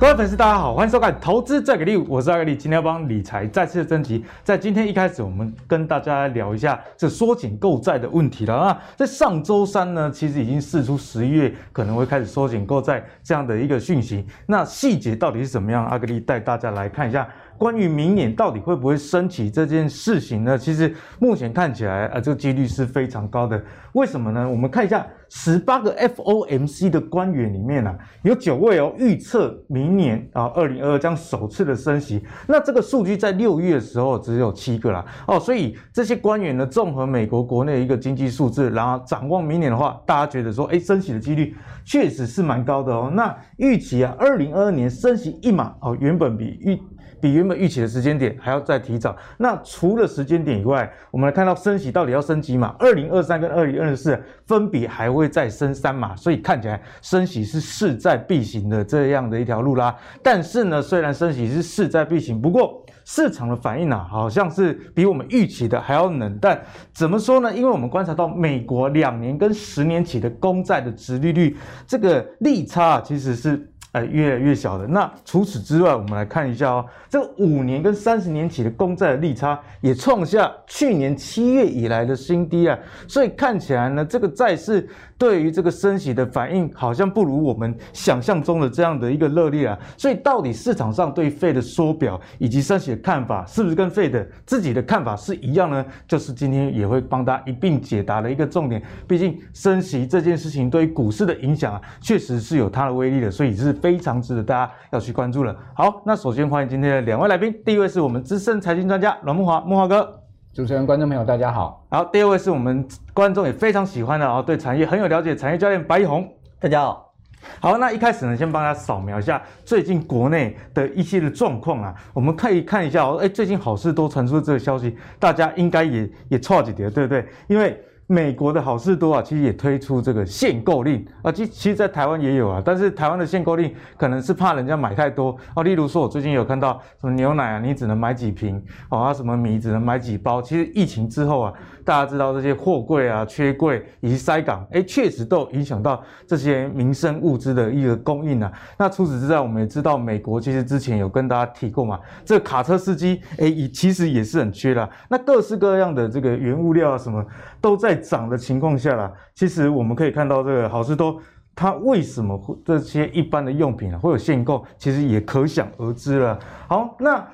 各位粉丝，大家好，欢迎收看《投资在给力》，我是阿格力，今天要帮理财再次升级。在今天一开始，我们跟大家来聊一下这缩减购债的问题了啊。在上周三呢，其实已经释出十一月可能会开始缩减购债这样的一个讯息。那细节到底是怎么样？阿格力带大家来看一下。关于明年到底会不会升息这件事情呢？其实目前看起来，啊，这个几率是非常高的。为什么呢？我们看一下十八个 FOMC 的官员里面啊，有九位哦预测明年啊，二零二二将首次的升息。那这个数据在六月的时候只有七个啦哦，所以这些官员呢，综合美国国内一个经济数字，然后展望明年的话，大家觉得说，哎，升息的几率确实是蛮高的哦。那预期啊，二零二二年升息一码哦，原本比预比原本预期的时间点还要再提早。那除了时间点以外，我们来看到升息到底要升几码？二零二三跟二零二四分别还会再升三码，所以看起来升息是势在必行的这样的一条路啦。但是呢，虽然升息是势在必行，不过市场的反应啊，好像是比我们预期的还要冷淡。怎么说呢？因为我们观察到美国两年跟十年期的公债的殖利率这个利差啊，其实是。呃，越来越小的。那除此之外，我们来看一下哦，这五年跟三十年期的公债的利差也创下去年七月以来的新低啊。所以看起来呢，这个债市对于这个升息的反应好像不如我们想象中的这样的一个热烈啊。所以到底市场上对费的缩表以及升息的看法，是不是跟费的自己的看法是一样呢？就是今天也会帮大家一并解答的一个重点。毕竟升息这件事情对于股市的影响啊，确实是有它的威力的，所以是。非常值得大家要去关注了。好，那首先欢迎今天的两位来宾，第一位是我们资深财经专家阮慕华，慕华哥。主持人、观众朋友，大家好。好，第二位是我们观众也非常喜欢的哦，对产业很有了解，产业教练白一红，大家好。好，那一开始呢，先帮大家扫描一下最近国内的一些的状况啊，我们可以看一下哦，哎，最近好事多传出这个消息，大家应该也也错几点，对不对？因为美国的好事多啊，其实也推出这个限购令啊，其其实，在台湾也有啊，但是台湾的限购令可能是怕人家买太多啊。例如说，我最近有看到什么牛奶啊，你只能买几瓶哦，啊，什么米只能买几包。其实疫情之后啊，大家知道这些货柜啊缺柜以及塞港，哎，确实都影响到这些民生物资的一个供应啊。那除此之外，我们也知道美国其实之前有跟大家提过嘛，这个卡车司机哎，也其实也是很缺的。那各式各样的这个原物料啊什么都在。涨的情况下啦，其实我们可以看到这个好市多，它为什么会这些一般的用品啊会有限购，其实也可想而知了。好，那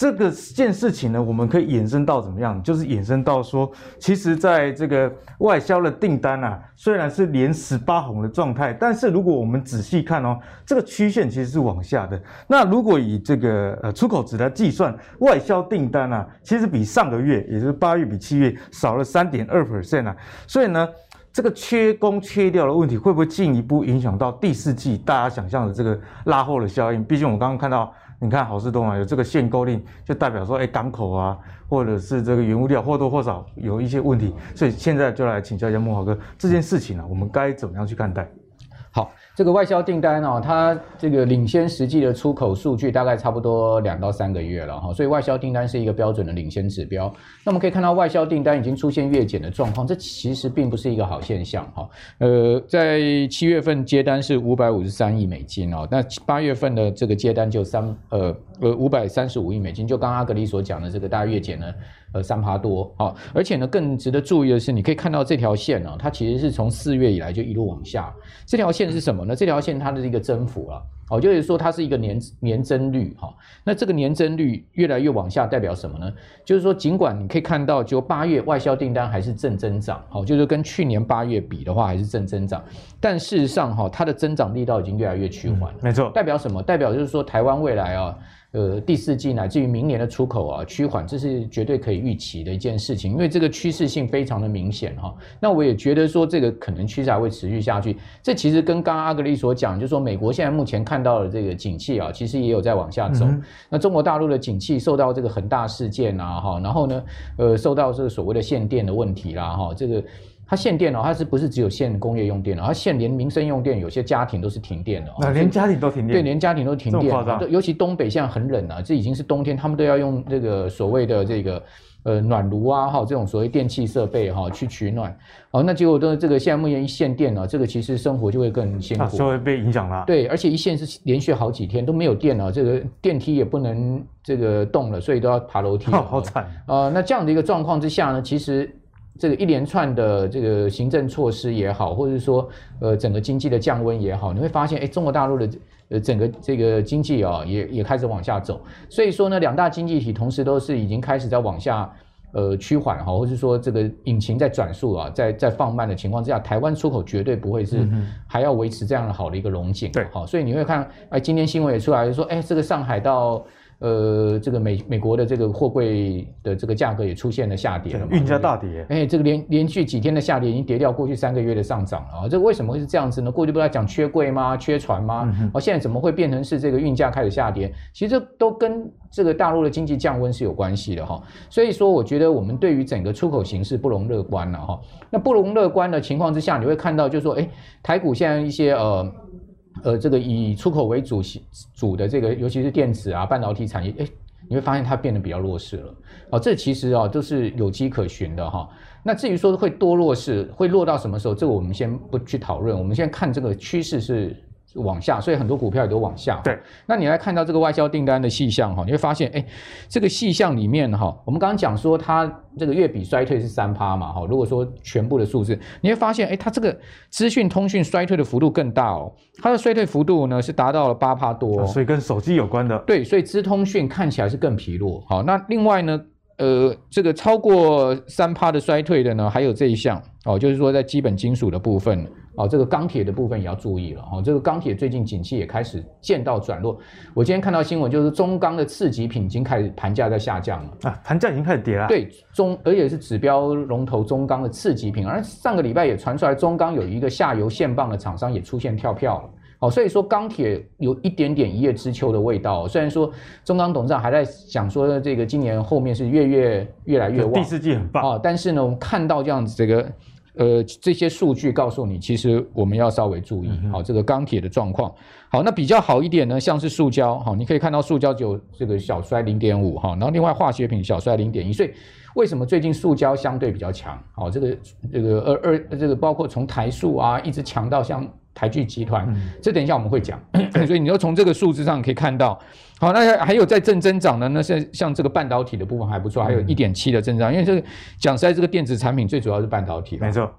这个件事情呢，我们可以衍生到怎么样？就是衍生到说，其实在这个外销的订单啊，虽然是连十八红的状态，但是如果我们仔细看哦，这个曲线其实是往下的。那如果以这个呃出口值来计算，外销订单啊，其实比上个月，也就是八月比七月少了三点二 percent 啊。所以呢，这个缺工缺料的问题会不会进一步影响到第四季大家想象的这个拉货的效应？毕竟我们刚刚看到。你看好事多啊，有这个限购令，就代表说，哎，港口啊，或者是这个原物料或多或少有一些问题，所以现在就来请教一下慕驊哥，这件事情啊，我们该怎么样去看待？好。这个外销订单哦，它这个领先实际的出口数据大概差不多两到三个月了哈，所以外销订单是一个标准的领先指标。那我们可以看到外销订单已经出现月减的状况，这其实并不是一个好现象哈。呃，在七月份接单是五百五十三亿美金哦，那八月份的这个接单就三呃呃五百三十五亿美金，就刚刚阿格力所讲的这个大月减呢。呃，三趴多啊，而且呢，更值得注意的是，你可以看到这条线呢、啊，它其实是从四月以来就一路往下。这条线是什么呢？这条线它的一个增幅啊，哦，就是说它是一个年年增率哈。那这个年增率越来越往下，代表什么呢？就是说，尽管你可以看到，就八月外销订单还是正增长，好，就是跟去年八月比的话还是正增长，但事实上哈，它的增长力道已经越来越趋缓。没错，代表什么？代表就是说，台湾未来啊。呃，第四季乃至于明年的出口啊趋缓，这是绝对可以预期的一件事情，因为这个趋势性非常的明显哈。那我也觉得说，这个可能趋势还会持续下去。这其实跟刚刚阿格丽所讲，就是说美国现在目前看到的这个景气啊，其实也有在往下走。嗯、那中国大陆的景气受到这个恒大事件啊，哈，然后呢，呃，受到这个所谓的限电的问题啦，哈，这个。它限电哦，它是不是只有限工业用电哦？它限连民生用电，有些家庭都是停电的。那连家庭都停电？对，连家庭都停电。尤其东北现在很冷啊，这已经是冬天，他们都要用这个所谓的这个呃，暖炉啊，哈，这种所谓电器设备哈，去取暖，好，那结果都这个现在目前一限电呢，这个其实生活就会更辛苦，就会被影响了。对，而且一限是连续好几天都没有电了，这个电梯也不能这个动了，所以都要爬楼梯。好惨啊！那这样的一个状况之下呢，其实这个一连串的这个行政措施也好，或者是说呃整个经济的降温也好，你会发现，哎，中国大陆的。呃，整个这个经济啊，也也开始往下走，所以说呢，两大经济体同时都是已经开始在往下呃趋缓哈，或者说这个引擎在转速啊，在在放慢的情况之下，台湾出口绝对不会是还要维持这样的好的一个荣景，对，好，所以你会看，哎，今天新闻也出来说，哎，这个上海到。呃，这个美美国的这个货柜的这个价格也出现了下跌了嘛，运价大跌。哎，这个连连续几天的下跌已经跌掉过去三个月的上涨了啊！这个为什么会是这样子呢？过去不是在讲缺柜吗？缺船吗？现在怎么会变成是这个运价开始下跌？其实这都跟这个大陆的经济降温是有关系的哈。所以说，我觉得我们对于整个出口形势不容乐观了哈。那不容乐观的情况之下，你会看到就是说，哎，台股现在一些呃。呃，这个以出口为主主的这个，尤其是电子啊、半导体产业，哎，你会发现它变得比较弱势了。哦，这其实啊都是有迹可循的哈。那至于说会多弱势，会落到什么时候，这个我们先不去讨论。我们先看这个趋势是。往下，所以很多股票也都往下。对，那你来看到这个外销订单的细项哈，你会发现，哎，这个细项里面哈，我们刚刚讲说它这个月比衰退是三趴嘛哈，如果说全部的数字，你会发现，哎，它这个资讯通讯衰退的幅度更大哦，它的衰退幅度呢是达到了八趴多，所以跟手机有关的。对，所以资通讯看起来是更疲弱。好，那另外呢，呃，这个超过三趴的衰退的呢，还有这一项哦，就是说在基本金属的部分。哦，这个钢铁的部分也要注意了哦。这个钢铁最近景气也开始见到转弱。我今天看到新闻，就是中钢的次级品已经开始盘价在下降了啊，盘价已经开始跌了。对，中而且是指标龙头中钢的次级品，而上个礼拜也传出来，中钢有一个下游线棒的厂商也出现跳票了。哦，所以说钢铁有一点点一叶知秋的味道。虽然说中钢董事长还在想说，这个今年后面是越越越来越旺，第四季很棒啊。但是呢，我们看到这样子这个。呃，这些数据告诉你，其实我们要稍微注意好、这个钢铁的状况。好，那比较好一点呢，像是塑胶，好、哦，你可以看到塑胶只有这个小衰零点五哈，然后另外化学品小衰零点一。所以为什么最近塑胶相对比较强？好、哦，这个这个二二这个包括从台塑啊一直强到像台聚集团，嗯、这等一下我们会讲。所以你要从这个数字上可以看到，好，那还有在正增长的，那是像这个半导体的部分还不错，还有一点七的增长，嗯、因为这个讲实在，这个电子产品最主要是半导体，没错。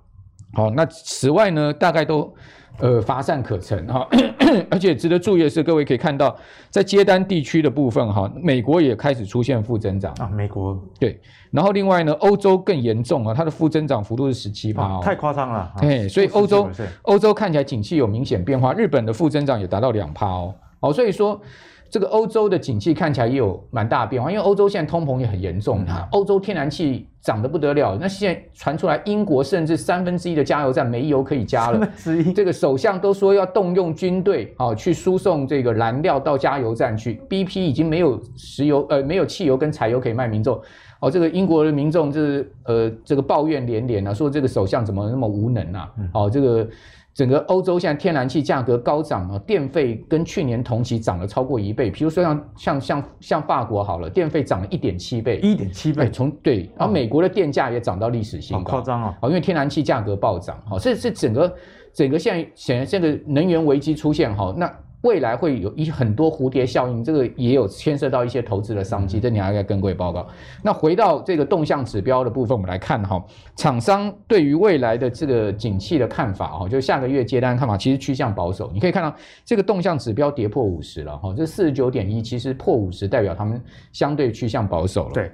好，那此外呢，大概都呃乏善可陈哈，而且值得注意的是，各位可以看到，在接单地区的部分哈，美国也开始出现负增长。啊，美国。对，然后另外呢，欧洲更严重啊，它的负增长幅度是十七趴，太夸张了，对，所以欧洲欧洲看起来景气有明显变化，日本的负增长也达到两趴哦，好，所以说。这个欧洲的景气看起来也有蛮大的变化，因为欧洲现在通膨也很严重，它欧洲天然气涨得不得了。那现在传出来，英国甚至三分之一的加油站没油可以加了。这个首相都说要动用军队啊，去输送这个燃料到加油站去。BP 已经没有石油，呃，没有汽油跟柴油可以卖民众。哦，这个英国的民众就是呃，这个抱怨连连啊，说这个首相怎么那么无能啊？哦，这个。整个欧洲现在天然气价格高涨啊，电费跟去年同期涨了超过一倍。比如说像像像像法国好了，电费涨了一点七倍，一点七倍。从对，然后美国的电价也涨到历史新高，好夸张啊！因为天然气价格暴涨，好，这是整个整个现在显然这个能源危机出现哈，那。未来会有一很多蝴蝶效应，这个也有牵涉到一些投资的商机，这你还要跟各位报告。那回到这个动向指标的部分，我们来看哈，厂商对于未来的这个景气的看法哈，就下个月接单看法其实趋向保守。你可以看到这个动向指标跌破五十了哈，这四十九点一其实破五十代表他们相对趋向保守了。对，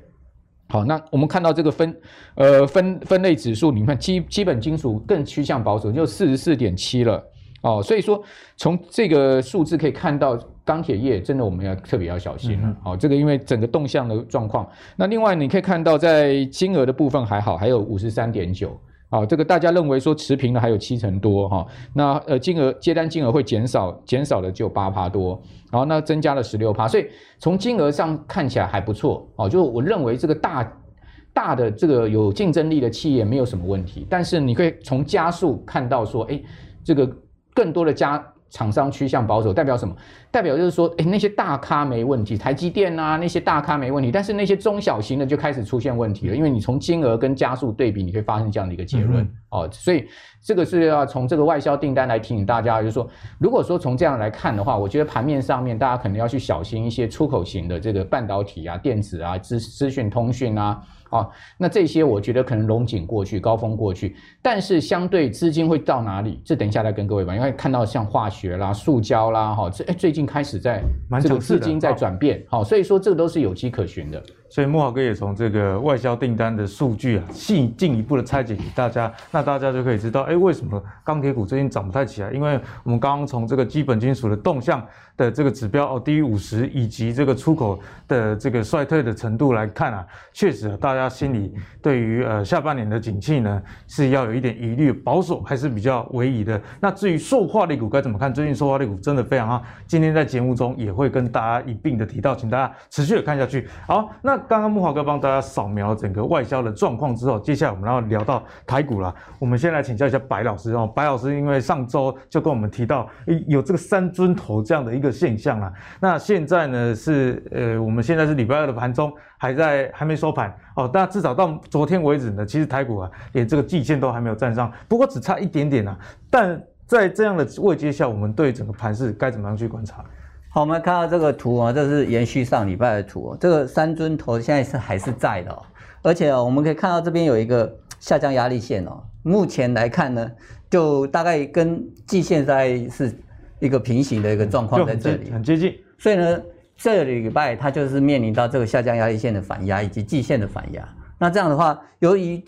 好，那我们看到这个分呃分分类指数，你看基基本金属更趋向保守，就四十四点七了。哦，所以说从这个数字可以看到，钢铁业真的我们要特别要小心了。好、嗯哦，这个因为整个动向的状况。那另外你可以看到，在金额的部分还好，还有五十三点九。好，这个大家认为说持平的还有七成多哈、哦。那呃金额接单金额会减少，减少的就八趴多。然后那增加了十六趴，所以从金额上看起来还不错。哦，就我认为这个大大的这个有竞争力的企业没有什么问题。但是你可以从加速看到说，哎，这个。更多的家厂商趋向保守，代表什么？代表就是说，哎，那些大咖没问题，台积电啊，那些大咖没问题，但是那些中小型的就开始出现问题了，因为你从金额跟加速对比，你会发现这样的一个结论、嗯、哦。所以这个是要从这个外销订单来提醒大家，就是说，如果说从这样来看的话，我觉得盘面上面大家可能要去小心一些出口型的这个半导体啊、电子啊、资资讯通讯啊。啊，那这些我觉得可能龙井过去，高峰过去，但是相对资金会到哪里？这等一下再跟各位吧，因为看到像化学啦、塑胶啦，哈，这哎最近开始在这个资金在转变，好，所以说这个都是有迹可循的。所以莫豪哥也从这个外销订单的数据啊，细进一步的拆解给大家，那大家就可以知道，哎，为什么钢铁股最近涨不太起来？因为我们刚刚从这个基本金属的动向的这个指标哦，低于五十，以及这个出口的这个衰退的程度来看啊，确实啊，大家心里对于呃下半年的景气呢是要有一点疑虑，保守还是比较为宜的。那至于塑化类股该怎么看？最近塑化类股真的非常好，今天在节目中也会跟大家一并的提到，请大家持续的看下去。好，那。刚刚木华哥帮大家扫描整个外销的状况之后，接下来我们要聊到台股了。我们先来请教一下白老师哦，白老师因为上周就跟我们提到，有这个三尊头这样的一个现象啊。那现在呢是呃，我们现在是礼拜二的盘中，还在还没收盘哦。但至少到昨天为止呢，其实台股啊连这个季线都还没有站上，不过只差一点点啊。但在这样的位阶下，我们对整个盘势该怎么样去观察？好，我们看到这个图啊，这是延续上礼拜的图哦。这个三尊头现在是还是在的哦，而且哦，我们可以看到这边有一个下降压力线哦。目前来看呢，就大概跟季线在是一个平行的一个状况在这里，很接近。所以呢，这个礼拜它就是面临到这个下降压力线的反压以及季线的反压。那这样的话，由于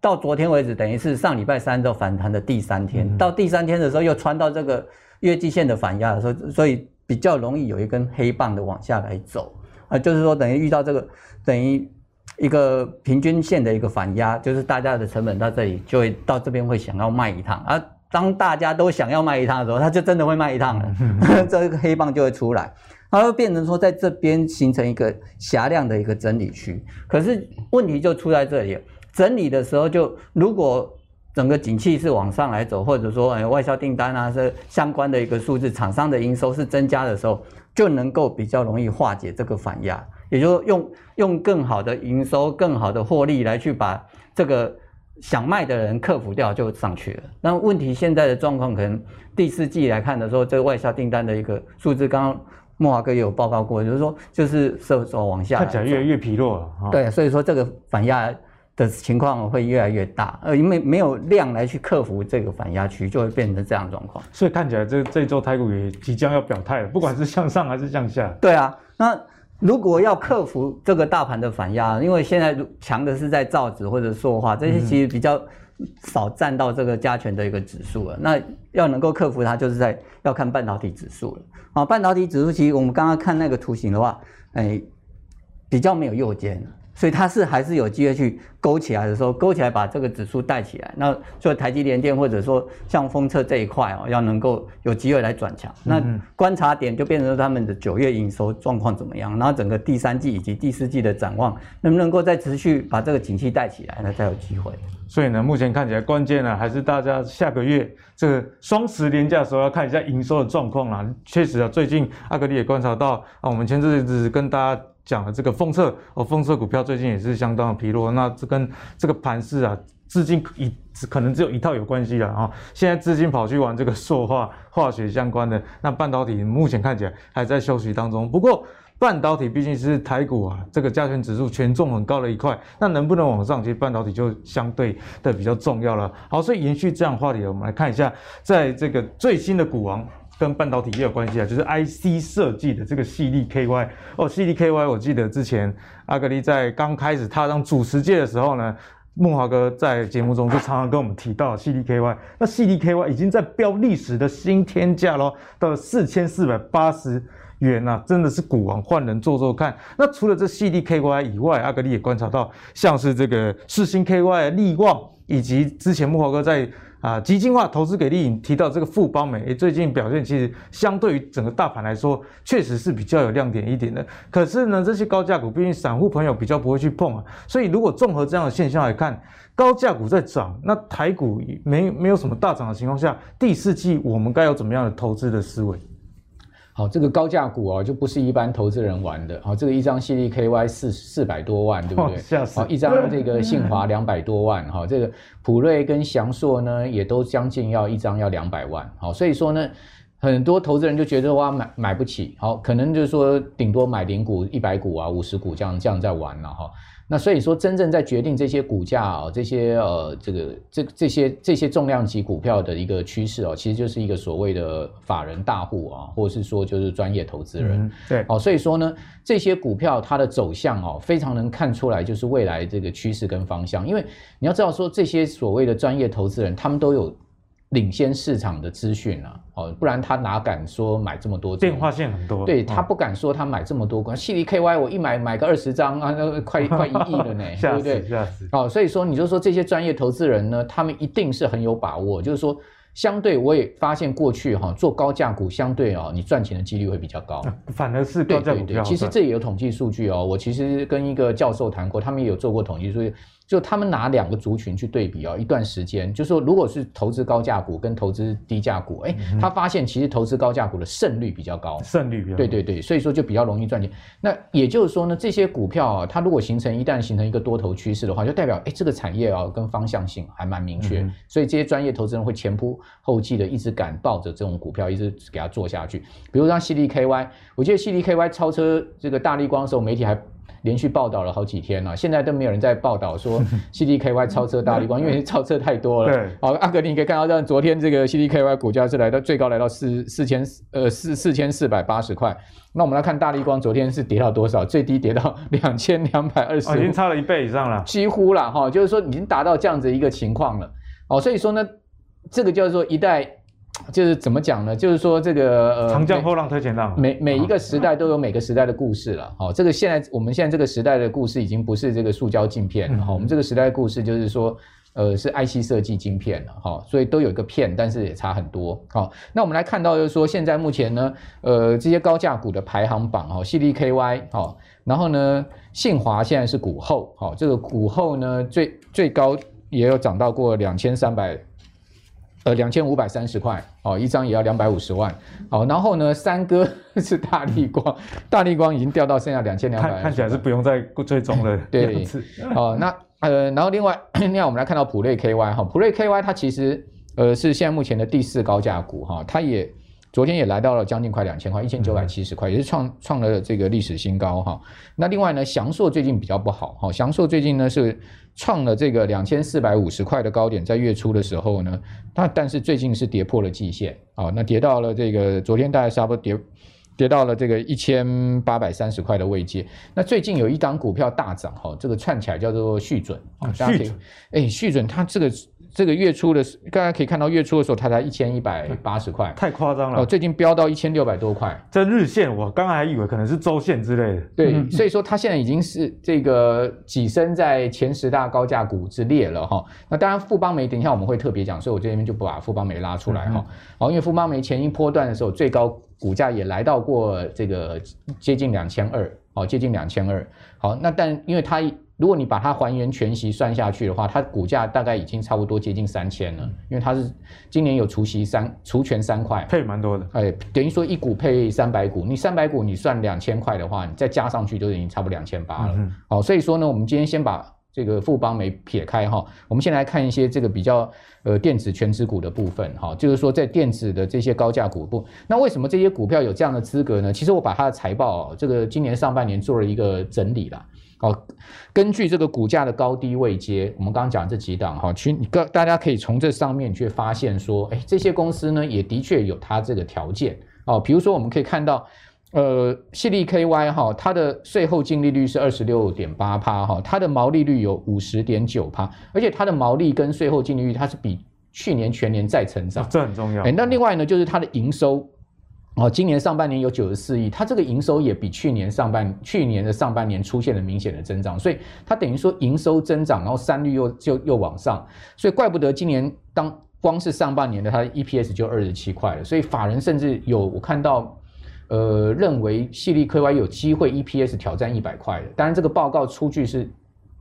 到昨天为止，等于是上礼拜三之后反弹的第三天，嗯、到第三天的时候又穿到这个月季线的反压的时候，所以。比较容易有一根黑棒的往下来走啊，就是说等于遇到这个等于一个平均线的一个反压，就是大家的成本到这里就会到这边会想要卖一趟啊。当大家都想要卖一趟的时候，它就真的会卖一趟了，这个黑棒就会出来，它会变成说在这边形成一个狭量的一个整理区。可是问题就出在这里，整理的时候就如果。整个景气是往上来走，或者说，哎，外销订单啊，是相关的一个数字，厂商的营收是增加的时候，就能够比较容易化解这个反压，也就是用用更好的营收、更好的获利来去把这个想卖的人克服掉，就上去了。那问题现在的状况，可能第四季来看的时候，这个外销订单的一个数字，刚刚莫华哥也有报告过，就是说，就是射手往下，看起来越来越疲弱了。对，所以说这个反压。的情况会越来越大，呃，因为没有量来去克服这个反压区，就会变成这样状况。所以看起来这这周台股也即将要表态了，不管是向上还是向下。对啊，那如果要克服这个大盘的反压，因为现在强的是在造纸或者塑化，这些其实比较少占到这个加权的一个指数了。嗯、那要能够克服它，就是在要看半导体指数了。啊，半导体指数其实我们刚刚看那个图形的话，哎，比较没有右肩。所以它是还是有机会去勾起来的时候，勾起来把这个指数带起来。那所以台积联电或者说像封测这一块哦，要能够有机会来转强。那观察点就变成说他们的九月营收状况怎么样，然后整个第三季以及第四季的展望能不能够再持续把这个景气带起来，那才有机会。所以呢，目前看起来关键呢还是大家下个月这个双十连假的时候要看一下营收的状况啦。确实啊，最近阿格里也观察到啊，我们前阵子跟大家。讲了这个封测哦，封测股票最近也是相当的疲弱，那这跟这个盘势啊，资金一可能只有一套有关系了啊。现在资金跑去玩这个塑化、化学相关的，那半导体目前看起来还在休息当中。不过半导体毕竟是台股啊，这个加权指数权重很高的一块，那能不能往上，其实半导体就相对的比较重要了。好，所以延续这样话题，我们来看一下，在这个最新的股王。跟半导体也有关系啊，就是 IC 设计的这个系列 KY 哦，矽力 KY，我记得之前阿格力在刚开始踏上主持界的时候呢，慕驊哥在节目中就常常跟我们提到矽力 KY，那矽力 KY 已经在标历史的新天价喽，到了四千四百八十元啊，真的是股王，换人做做看。那除了这 CDKY 以外，阿格力也观察到，像是这个世星 KY、力旺，以及之前木华哥在啊基金化投资给力提到这个富邦美，诶，最近表现其实相对于整个大盘来说，确实是比较有亮点一点的。可是呢，这些高价股，毕竟散户朋友比较不会去碰啊，所以如果综合这样的现象来看，高价股在涨，那台股没没有什么大涨的情况下，第四季我们该有怎么样的投资的思维？好，这个高价股啊，就不是一般投资人玩的。好，这个一张 CDKY 四四百多万，对不对？好，一张这个信华两百多万，哈，这个普瑞跟翔硕呢，也都将近要一张要两百万。好，所以说呢，很多投资人就觉得哇，买买不起。好，可能就是说顶多买零股、一百股啊、五十股这样这样在玩了哈。那所以说，真正在决定这些股价啊，这些呃，这个这这些这些重量级股票的一个趋势哦，其实就是一个所谓的法人大户啊，或者是说就是专业投资人。嗯、对，哦，所以说呢，这些股票它的走向哦，非常能看出来就是未来这个趋势跟方向。因为你要知道说，这些所谓的专业投资人，他们都有。领先市场的资讯啊，哦，不然他哪敢说买这么多？变化性很多，对，他不敢说他买这么多。CDKY 我一买买个二十张啊，那快快一亿了呢，对不对？哦，所以说你就说这些专业投资人呢，他们一定是很有把握。就是说，相对我也发现过去哈，做高价股相对哦，你赚钱的几率会比较高。反而是高价股比较好赚。其实这也有统计数据哦，我其实跟一个教授谈过，他们也有做过统计数据。就他们拿两个族群去对比哦，一段时间，就是说如果是投资高价股跟投资低价股，哎，他发现其实投资高价股的胜率比较高，胜率比较高，对对对，所以说就比较容易赚钱。那也就是说呢，这些股票啊，它如果形成一旦形成一个多头趋势的话，就代表哎这个产业啊跟方向性还蛮明确，所以这些专业投资人会前仆后继的一直敢抱着这种股票一直给它做下去。比如像 CDKY，我记得 CDKY 超车这个大立光的时候，媒体还。连续报道了好几天了，现在都没有人在报道说 CDKY 超车大力光，因为超车太多了。对，好，阿格你可以看到，像昨天这个 CDKY 股价是来到最高来到四四千呃四四千四百八十块。那我们来看大力光，昨天是跌到多少？最低跌到 两千两百二十，已经差了一倍以上了，几乎了哈，就是说已经达到这样子一个情况了。哦，所以说呢，这个叫做一代。就是怎么讲呢？就是说这个呃，长江后浪推前浪，每每一个时代都有每个时代的故事了。好，这个现在我们现在这个时代的故事已经不是这个塑胶镜片了。好，我们这个时代的故事就是说，呃，是 IC 设计晶片了。好，所以都有一个片，但是也差很多。好，那我们来看到就是说，现在目前呢，呃，这些高价股的排行榜哈，CDKY 好，然后呢，信华现在是股后，好，这个股后呢最最高也有涨到过两千三百。呃，两千五百三十块，哦，一张也要两百五十万，好，然后呢，三哥 是大逆光，大逆光已经掉到剩下两千两百，看起来是不用再追踪了，对，哦，那呃，然后另外，另外我们来看到普瑞 KY 哈，普瑞 KY 它其实呃是现在目前的第四高价股哈，它也。昨天也来到了将近快两千块，一千九百七十块，也是创创了这个历史新高哈。那另外呢，祥硕最近比较不好哈，祥硕最近呢是创了这个两千四百五十块的高点，在月初的时候呢，它但是最近是跌破了季线啊，那跌到了这个昨天大概差不多跌跌到了这个一千八百三十块的位阶。那最近有一档股票大涨哈，这个串起来叫做续准啊，续准，哎，续准它这个。这个月初的，大家可以看到月初的时候，它才一千一百八十块，太夸张了。哦，最近飙到一千六百多块。这日线，我刚才还以为可能是周线之类的。对，所以说它现在已经是这个跻身在前十大高价股之列了哈。那当然，富邦煤等一下我们会特别讲，所以我这边就不把富邦煤拉出来哈。好，因为富邦煤前一波段的时候，最高股价也来到过这个接近两千二，哦，接近两千二。好，那但因为它。如果你把它还原全息算下去的话，它股价大概已经差不多接近三千了，因为它是今年有除息三除权三块，配蛮多的，哎，等于说一股配三百股，你三百股你算两千块的话，你再加上去就已经差不多两千八了。嗯、好，所以说呢，我们今天先把这个富邦没撇开哈，我们先来看一些这个比较呃电子全值股的部分哈，就是说在电子的这些高价股部，那为什么这些股票有这样的资格呢？其实我把它的财报这个今年上半年做了一个整理了。好，根据这个股价的高低位阶，我们刚刚讲这几档哈，其各大家可以从这上面去发现说，哎，这些公司呢也的确有它这个条件哦。比如说我们可以看到，呃，CDKY 哈，它的税后净利率是二十六点八趴哈，它的毛利率有五十点九趴，而且它的毛利跟税后净利率它是比去年全年再成长，这很重要。哎，那另外呢，就是它的营收。哦，今年上半年有九十四亿，它这个营收也比去年上半去年的上半年出现了明显的增长，所以它等于说营收增长，然后三率又就又往上，所以怪不得今年当光是上半年的它的 EPS 就二十七块了，所以法人甚至有我看到，呃，认为矽力 KY 有机会 EPS 挑战一百块的，当然这个报告出具是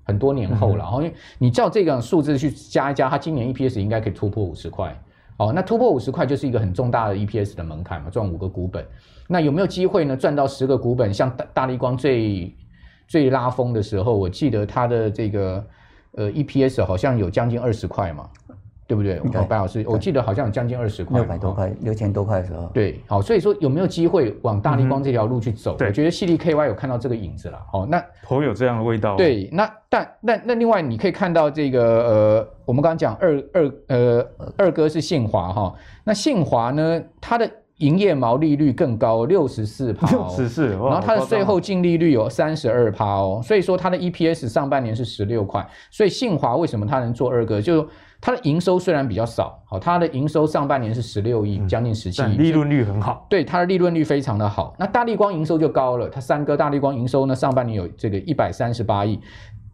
很多年后了，然后、嗯、因为你照这个数字去加一加，它今年 EPS 应该可以突破五十块。哦，那突破五十块就是一个很重大的 EPS 的门槛嘛，赚五个股本。那有没有机会呢？赚到十个股本？像大大立光最最拉风的时候，我记得它的这个呃 EPS 好像有将近二十块嘛。对不对？白老师，我记得好像有将近二十块，六百多块，六千多块的时候。对，好，所以说有没有机会往大立光这条路去走？我觉得矽力 KY 有看到这个影子了。好，那颇有这样的味道。对，那但那那另外你可以看到这个呃，我们刚刚讲二二呃二哥是信华哈，那信华呢，它的营业毛利率更高，六十四 趴，六十四，然后它的税后净利率有三十二趴哦，所以说它的 EPS 上半年是十六块，所以信华为什么它能做二哥？就是。它的营收虽然比较少，好，它的营收上半年是十六亿，将近十七亿，利润率很好。对，它的利润率非常的好。那大立光营收就高了，它三哥大立光营收呢，上半年有这个一百三十八亿，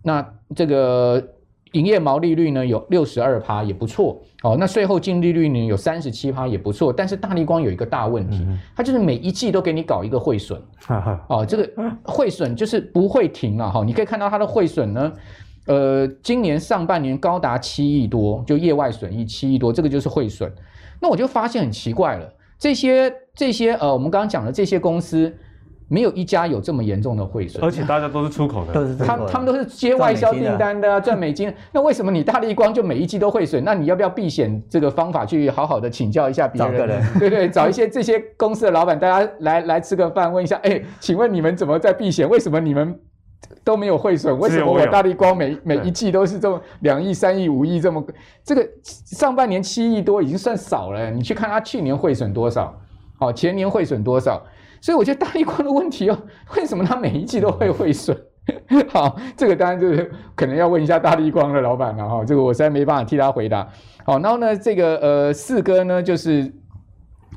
那这个营业毛利率呢有六十二趴，也不错。哦，那税后净利率呢有三十七趴，也不错。但是大立光有一个大问题，它就是每一季都给你搞一个汇损，哦，这个汇损就是不会停了哈。你可以看到它的汇损呢。呃，今年上半年高达七亿多，就业外损益七亿多，这个就是汇损。那我就发现很奇怪了，这些这些呃，我们刚刚讲的这些公司，没有一家有这么严重的汇损，而且大家都是出口的，都是他他们都是接外销订单的，赚美金。那为什么你大立光就每一季都汇损？那你要不要避险这个方法去好好的请教一下别人？找个人，对对，找一些这些公司的老板，大家来来吃个饭，问一下，哎，请问你们怎么在避险？为什么你们？都没有汇损，为什么我大立光每每一季都是这么两亿、三亿、五亿这么？这个上半年七亿多已经算少了，你去看他去年汇损多少，好，前年汇损多少？所以我觉得大立光的问题哦，为什么它每一季都会汇损？好，这个当然就是可能要问一下大立光的老板了哈，这个我实在没办法替他回答。好，然后呢，这个呃四哥呢就是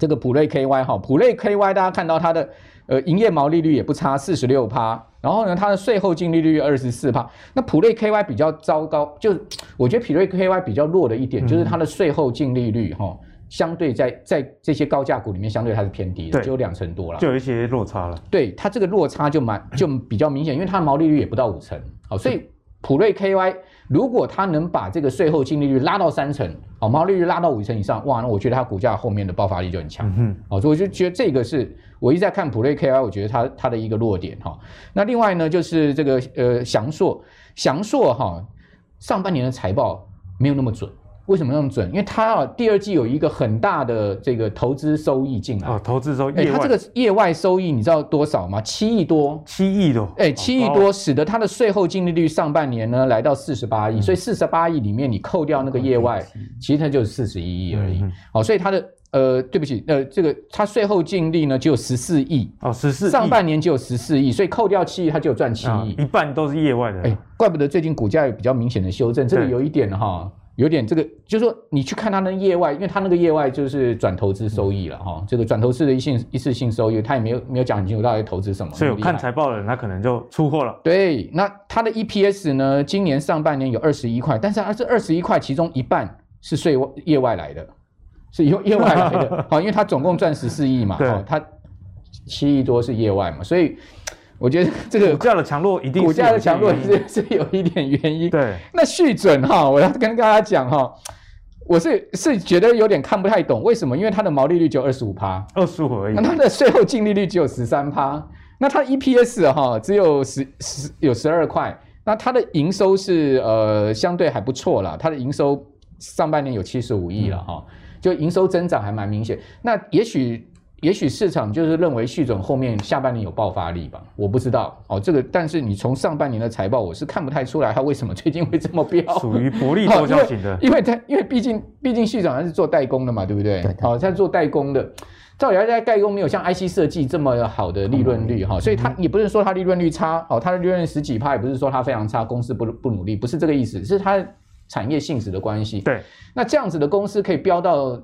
这个普瑞 KY 哈，普瑞 KY 大家看到它的呃营业毛利率也不差，四十六趴。然后呢，它的税后净利率二十四趴。那普瑞 KY 比较糟糕，就我觉得普瑞 KY 比较弱的一点，就是它的税后净利率哈、嗯，相对在在这些高价股里面，相对它是偏低的，只有两成多了，就有一些落差了。对，它这个落差就蛮就比较明显，因为它的毛利率也不到五成，好，所以普瑞 KY 如果它能把这个税后净利率拉到三成，好，毛利率拉到五成以上，哇，那我觉得它股价后面的爆发力就很强，嗯，好，所以我就觉得这个是。我一直在看普瑞 KY，我觉得它它的一个弱点哈。那另外呢，就是这个呃祥硕，祥硕哈上半年的财报没有那么准，为什么那么准？因为它啊第二季有一个很大的这个投资收益进来。哦，投资收益。哎，它这个业外收益你知道多少吗？七亿多。七亿多。哎，七亿多，使得它的税后净利率上半年呢来到四十八亿，所以四十八亿里面你扣掉那个业外，其实它就是四十一亿而已。好，所以它的。呃，对不起，呃，这个它税后净利呢只有十四亿哦，十四上半年只有十四亿，所以扣掉七亿，它就赚七亿，一半都是业外的。哎，怪不得最近股价有比较明显的修正，这个有一点哈，有点这个，就是说你去看它那业外，因为它那个业外就是转投资收益了哈，这个转投资的一性一次性收益，它也没有没有讲很清楚到底投资什么，所以我看财报的人他可能就出货了。对，那它的 EPS 呢，今年上半年有二十一块，但是它这二十一块其中一半是税外业外来的。是由 业外来的，好，因为他总共赚十四亿嘛，哦，他七亿多是业外嘛，所以我觉得这个股价的强弱一定股价的强弱是 是有一点原因。对，那续准哈，我要跟大家讲哈，我是是觉得有点看不太懂，为什么？因为它的毛利率就二十五趴，二十五而已，那它的税后净利率只有十三趴，那它 EPS 哈只有十十有十二块，那它的营收是呃相对还不错了，它的营收上半年有七十五亿了哈。嗯就营收增长还蛮明显，那也许也许市场就是认为续准后面下半年有爆发力吧，我不知道哦。这个但是你从上半年的财报，我是看不太出来它为什么最近会这么飙，属于不利多销型的。因为它因为毕竟毕竟续准还是做代工的嘛，对不对？好，它做代工的，照理来讲代工没有像 IC 设计这么好的利润率哈，所以它也不是说它利润率差哦，它的利润率十几趴，也不是说它非常差，公司不不努力，不是这个意思，是它。产业性质的关系，对，那这样子的公司可以飙到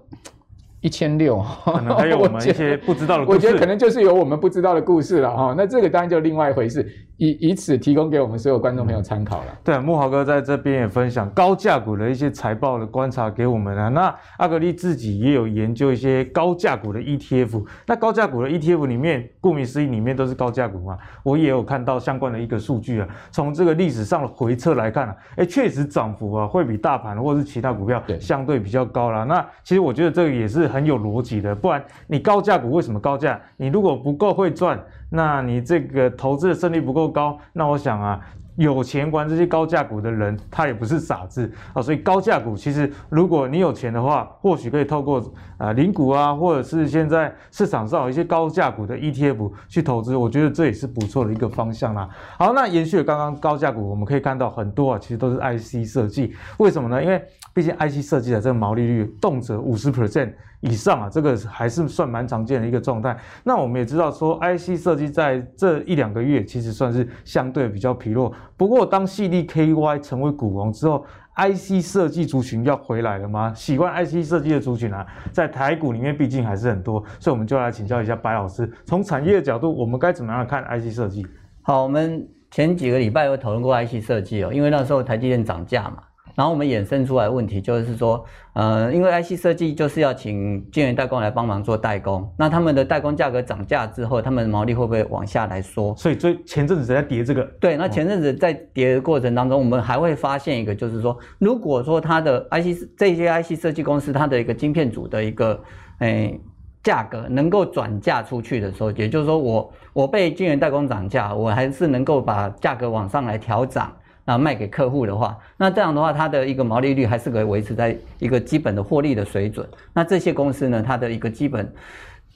一千六，可能还有我们一些不知道的故事。我觉得可能就是有我们不知道的故事了哈。那这个当然就另外一回事，以以此提供给我们所有观众朋友参考了。对，木豪哥在这边也分享高价股的一些财报的观察给我们了。那阿格力自己也有研究一些高价股的 ETF。那高价股的 ETF 里面，顾名思义，里面都是高价股嘛。我也有看到相关的一个数据啊。从这个历史上的回测来看啊，哎，确实涨幅啊会比大盘或者是其他股票相对比较高了。那其实我觉得这个也是。很有逻辑的，不然你高价股为什么高价？你如果不够会赚，那你这个投资的胜率不够高，那我想啊，有钱玩这些高价股的人，他也不是傻子啊。所以高价股其实，如果你有钱的话，或许可以透过啊零股啊，或者是现在市场上有一些高价股的 ETF 去投资，我觉得这也是不错的一个方向啦。好，那延续了刚刚高价股，我们可以看到很多啊，其实都是 IC 设计，为什么呢？因为毕竟 IC 设计的这个毛利率动辄五十 percent 以上啊，这个还是算蛮常见的一个状态。那我们也知道说，IC 设计在这一两个月其实算是相对比较疲弱。不过当 CDKY 成为股王之后，IC 设计族群要回来了吗？喜欢 IC 设计的族群啊，在台股里面毕竟还是很多，所以我们就来请教一下白老师，从产业的角度，我们该怎么样看 IC 设计？好，我们前几个礼拜有讨论过 IC 设计哦，因为那时候台积电涨价嘛。然后我们衍生出来的问题就是说，呃，因为 IC 设计就是要请晶圆代工来帮忙做代工，那他们的代工价格涨价之后，他们的毛利会不会往下来缩？所以，最前阵子在叠这个。对，那前阵子在叠的过程当中，我们还会发现一个，就是说，如果说它的 IC 这些 IC 设计公司它的一个晶片组的一个，诶，价格能够转嫁出去的时候，也就是说我，我我被晶圆代工涨价，我还是能够把价格往上来调涨。那卖给客户的话，那这样的话，它的一个毛利率还是可以维持在一个基本的获利的水准。那这些公司呢，它的一个基本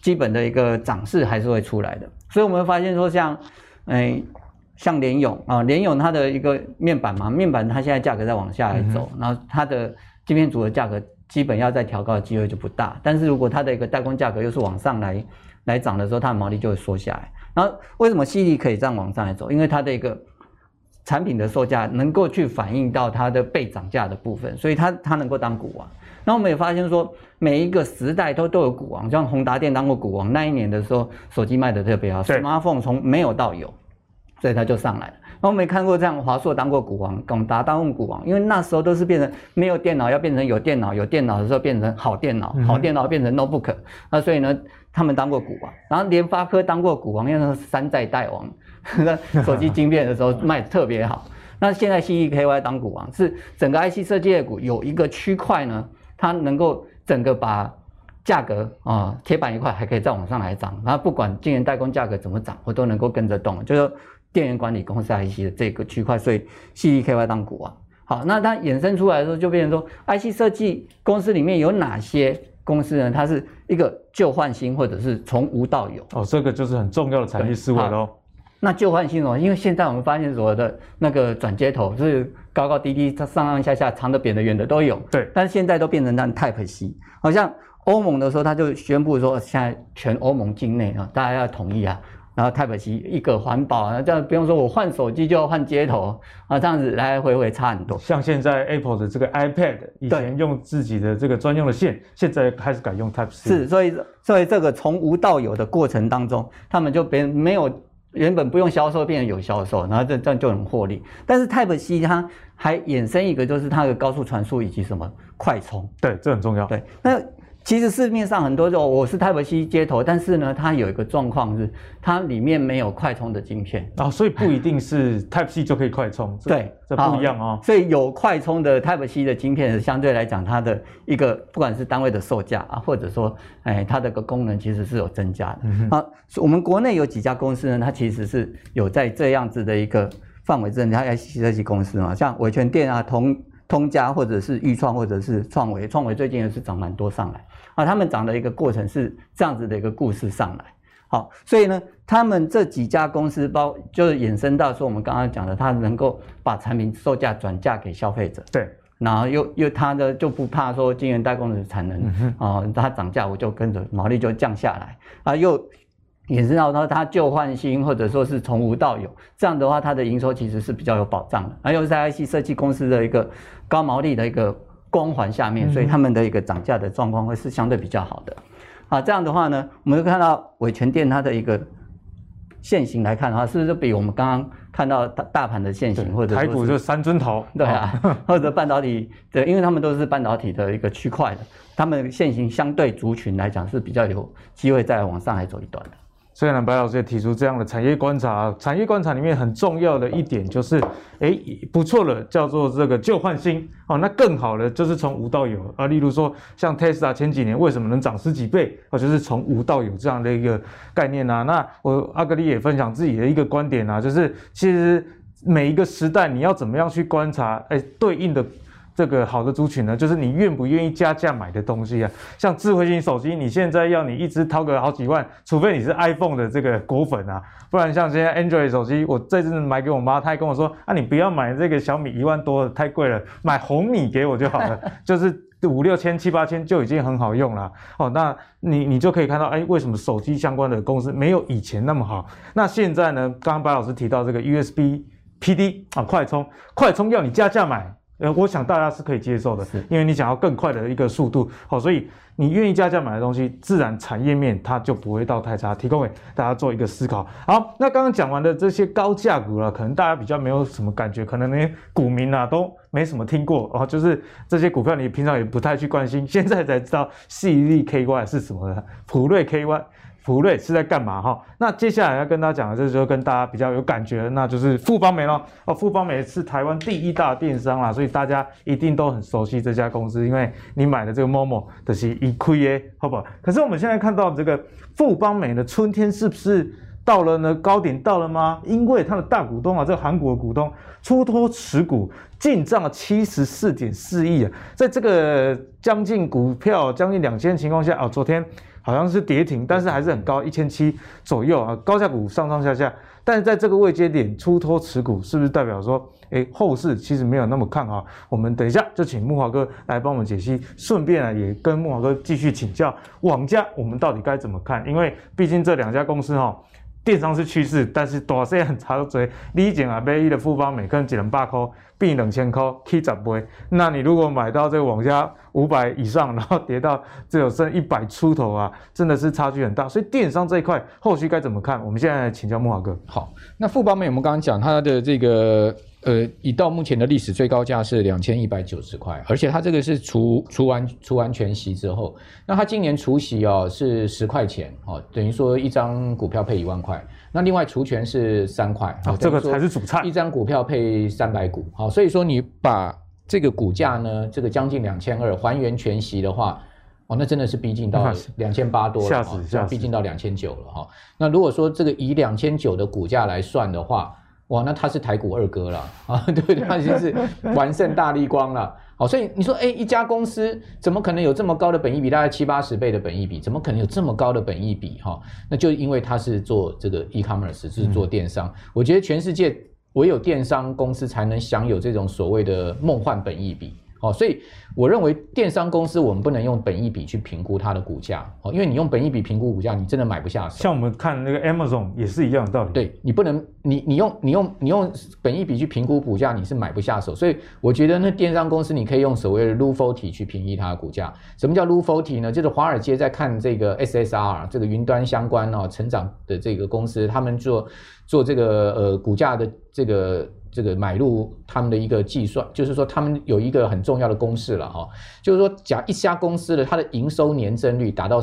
基本的一个涨势还是会出来的。所以我们会发现说像，像、欸、诶，像联咏啊，联咏它的一个面板嘛，面板它现在价格在往下来走，嗯、然后它的晶片组的价格基本要再调高的机会就不大。但是如果它的一个代工价格又是往上来来涨的时候，它的毛利就会缩下来。然后为什么矽力可以这样往上来走？因为它的一个产品的售价能够去反映到它的被涨价的部分，所以它它能够当股王。那我们也发现说，每一个时代都都有股王，像宏达电当过股王，那一年的时候手机卖的特别好，smartphone 从没有到有，所以它就上来了。那我们也看过这样，华硕当过股王，广达当过股王，因为那时候都是变成没有电脑要变成有电脑，有电脑的时候变成好电脑，好电脑变成 notebook，那所以呢，他们当过股王。然后联发科当过股王，因为那是山寨代王。那手机晶片的时候卖特别好，那现在 C E K Y 当股王，是整个 IC 设计的股有一个区块呢，它能够整个把价格啊铁板一块还可以再往上来涨，然后不管晶圆代工价格怎么涨，我都能够跟着动，就是电源管理公司 IC 的这个区块，所以 C E K Y 当股王。好，那它衍生出来的时候就变成说，IC 设计公司里面有哪些公司呢？它是一个旧换新，或者是从无到有。哦，这个就是很重要的产业思维喽。那旧换新哦，因为现在我们发现所有的那个转接头是高高低低、它上上下下、长的、扁的、圆的都有。对。但是现在都变成那 Type C，好像欧盟的时候他就宣布说，现在全欧盟境内啊，大家要统一啊，然后 Type C 一个环保啊，这样不用说我换手机就要换接头啊，这样子来来回回差很多。像现在 Apple 的这个 iPad，以前用自己的这个专用的线，现在开始改用 Type C。是，所以所以这个从无到有的过程当中，他们就别没有。原本不用销售，变成有销售，然后这这样就能获利。但是 Type C 它还衍生一个，就是它的高速传输以及什么快充。对，这很重要。对，那。其实市面上很多种，我是 Type C 接头，但是呢，它有一个状况是，它里面没有快充的晶片啊、哦，所以不一定是 Type C 就可以快充。对，这不一样哦。所以有快充的 Type C 的晶片，相对来讲，它的一个不管是单位的售价啊，或者说，哎，它的个功能其实是有增加的。嗯、啊，我们国内有几家公司呢，它其实是有在这样子的一个范围之内，它 IC 设计公司嘛，像伟诠电啊、通通家或者是钰创或者是创维，创维最近也是涨蛮多上来。啊，他们涨的一个过程是这样子的一个故事上来，好，所以呢，他们这几家公司包就是衍生到说我们刚刚讲的，它能够把产品售价转嫁给消费者，对，然后又又它的就不怕说晶圆代工的产能啊，它涨价我就跟着毛利就降下来，啊，又衍生到说它旧换新或者说是从无到有，这样的话它的营收其实是比较有保障的，而又是在 IC 设计公司的一个高毛利的一个。光环下面，所以他们的一个涨价的状况会是相对比较好的。啊，这样的话呢，我们就看到伟诠电它的一个线型来看的话，是不是比我们刚刚看到大大盘的线型，或者台股就三尊头，对啊，或者半导体对，因为他们都是半导体的一个区块的，他们线型相对族群来讲是比较有机会再往上来走一段的。虽然白老师也提出这样的产业观察，产业观察里面很重要的一点就是，哎，不错了，叫做这个旧换新，哦，那更好的就是从无到有啊。例如说，像 Tesla 前几年为什么能涨十几倍，哦，就是从无到有这样的一个概念啊。那我阿格力也分享自己的一个观点啊，就是其实每一个时代你要怎么样去观察，哎，对应的。这个好的族群呢，就是你愿不愿意加价买的东西啊。像智慧型手机，你现在要你一支掏个好几万，除非你是 iPhone 的这个果粉啊，不然像现在 Android 手机，我这次买给我妈，她还跟我说啊，你不要买这个小米一万多的，太贵了，买红米给我就好了，就是五六千、七八千就已经很好用了。哦，那你你就可以看到，哎，为什么手机相关的公司没有以前那么好？那现在呢？刚刚白老师提到这个 USB PD 啊，快充，快充要你加价买。呃，我想大家是可以接受的，是因为你想要更快的一个速度，好，所以你愿意加价买的东西，自然产业面它就不会到太差，提供给大家做一个思考。好，那刚刚讲完的这些高价股了，可能大家比较没有什么感觉，可能连股民啊都没什么听过哦，就是这些股票你平常也不太去关心，现在才知道矽力 KY 是什么的，普瑞 KY。福瑞是在干嘛哈？那接下来要跟大家讲的，这就跟大家比较有感觉，那就是富邦美咯。哦，富邦美是台湾第一大电商啦，所以大家一定都很熟悉这家公司，因为你买的这个 Momo 的是一亏耶，好不好？可是我们现在看到这个富邦美的春天是不是到了呢？高点到了吗？因为它的大股东啊，这个韩国的股东出脱持股进账七十四点四亿啊，在这个将近股票将近两千情况下啊，昨天。好像是跌停，但是还是很高，一千七左右啊，高价股上上下下，但是在这个位阶点出脱持股，是不是代表说，哎，后市其实没有那么看好？我们等一下就请木华哥来帮我们解析，顺便啊也跟木华哥继续请教网价，我们到底该怎么看？因为毕竟这两家公司哈，电商是趋势，但是短线很长的追，理解啊，唯一的富邦美可能几两百块。变两千块，K 十倍。那你如果买到这个网家五百以上，然后跌到只有剩一百出头啊，真的是差距很大。所以电商这一块后续该怎么看？我们现在来请教慕驊哥。好，那富邦媒我们刚刚讲它的这个呃，以到目前的历史最高价是两千一百九十块，而且它这个是除除完除完全息之后，那它今年除息哦是十块钱哦，等于说一张股票配一万块。那另外除权是三块，哦，这个才是主菜。一张股票配三百股，好，所以说你把这个股价呢，这个将近两千二还原全息的话，哦，那真的是逼近到两千八多了，吓死吓死，逼近到两千九了哈。那如果说这个以两千九的股价来算的话，哇，那他是台股二哥了 啊，对不对？他已经是完胜大立光了。好，所以你说，哎，一家公司怎么可能有这么高的本益比？大概七八十倍的本益比，怎么可能有这么高的本益比？哈，那就因为它是做这个 e-commerce，是做电商。嗯。我觉得全世界唯有电商公司才能享有这种所谓的梦幻本益比。好，所以我认为电商公司我们不能用本益比去评估它的股价，哦，因为你用本益比评估股价，你真的买不下手。像我们看那个 Amazon 也是一样的道理。对，你不能，你你用你用你用本益比去评估股价，你是买不下手。所以我觉得那电商公司你可以用所谓的 Rule Forty 去评议它的股价。什么叫 Rule Forty 呢？就是华尔街在看这个 SSR 这个云端相关哦成长的这个公司，他们做做这个呃股价的这个。这个买入他们的一个计算，就是说他们有一个很重要的公式了哈，就是说假一家公司的它的营收年增率达到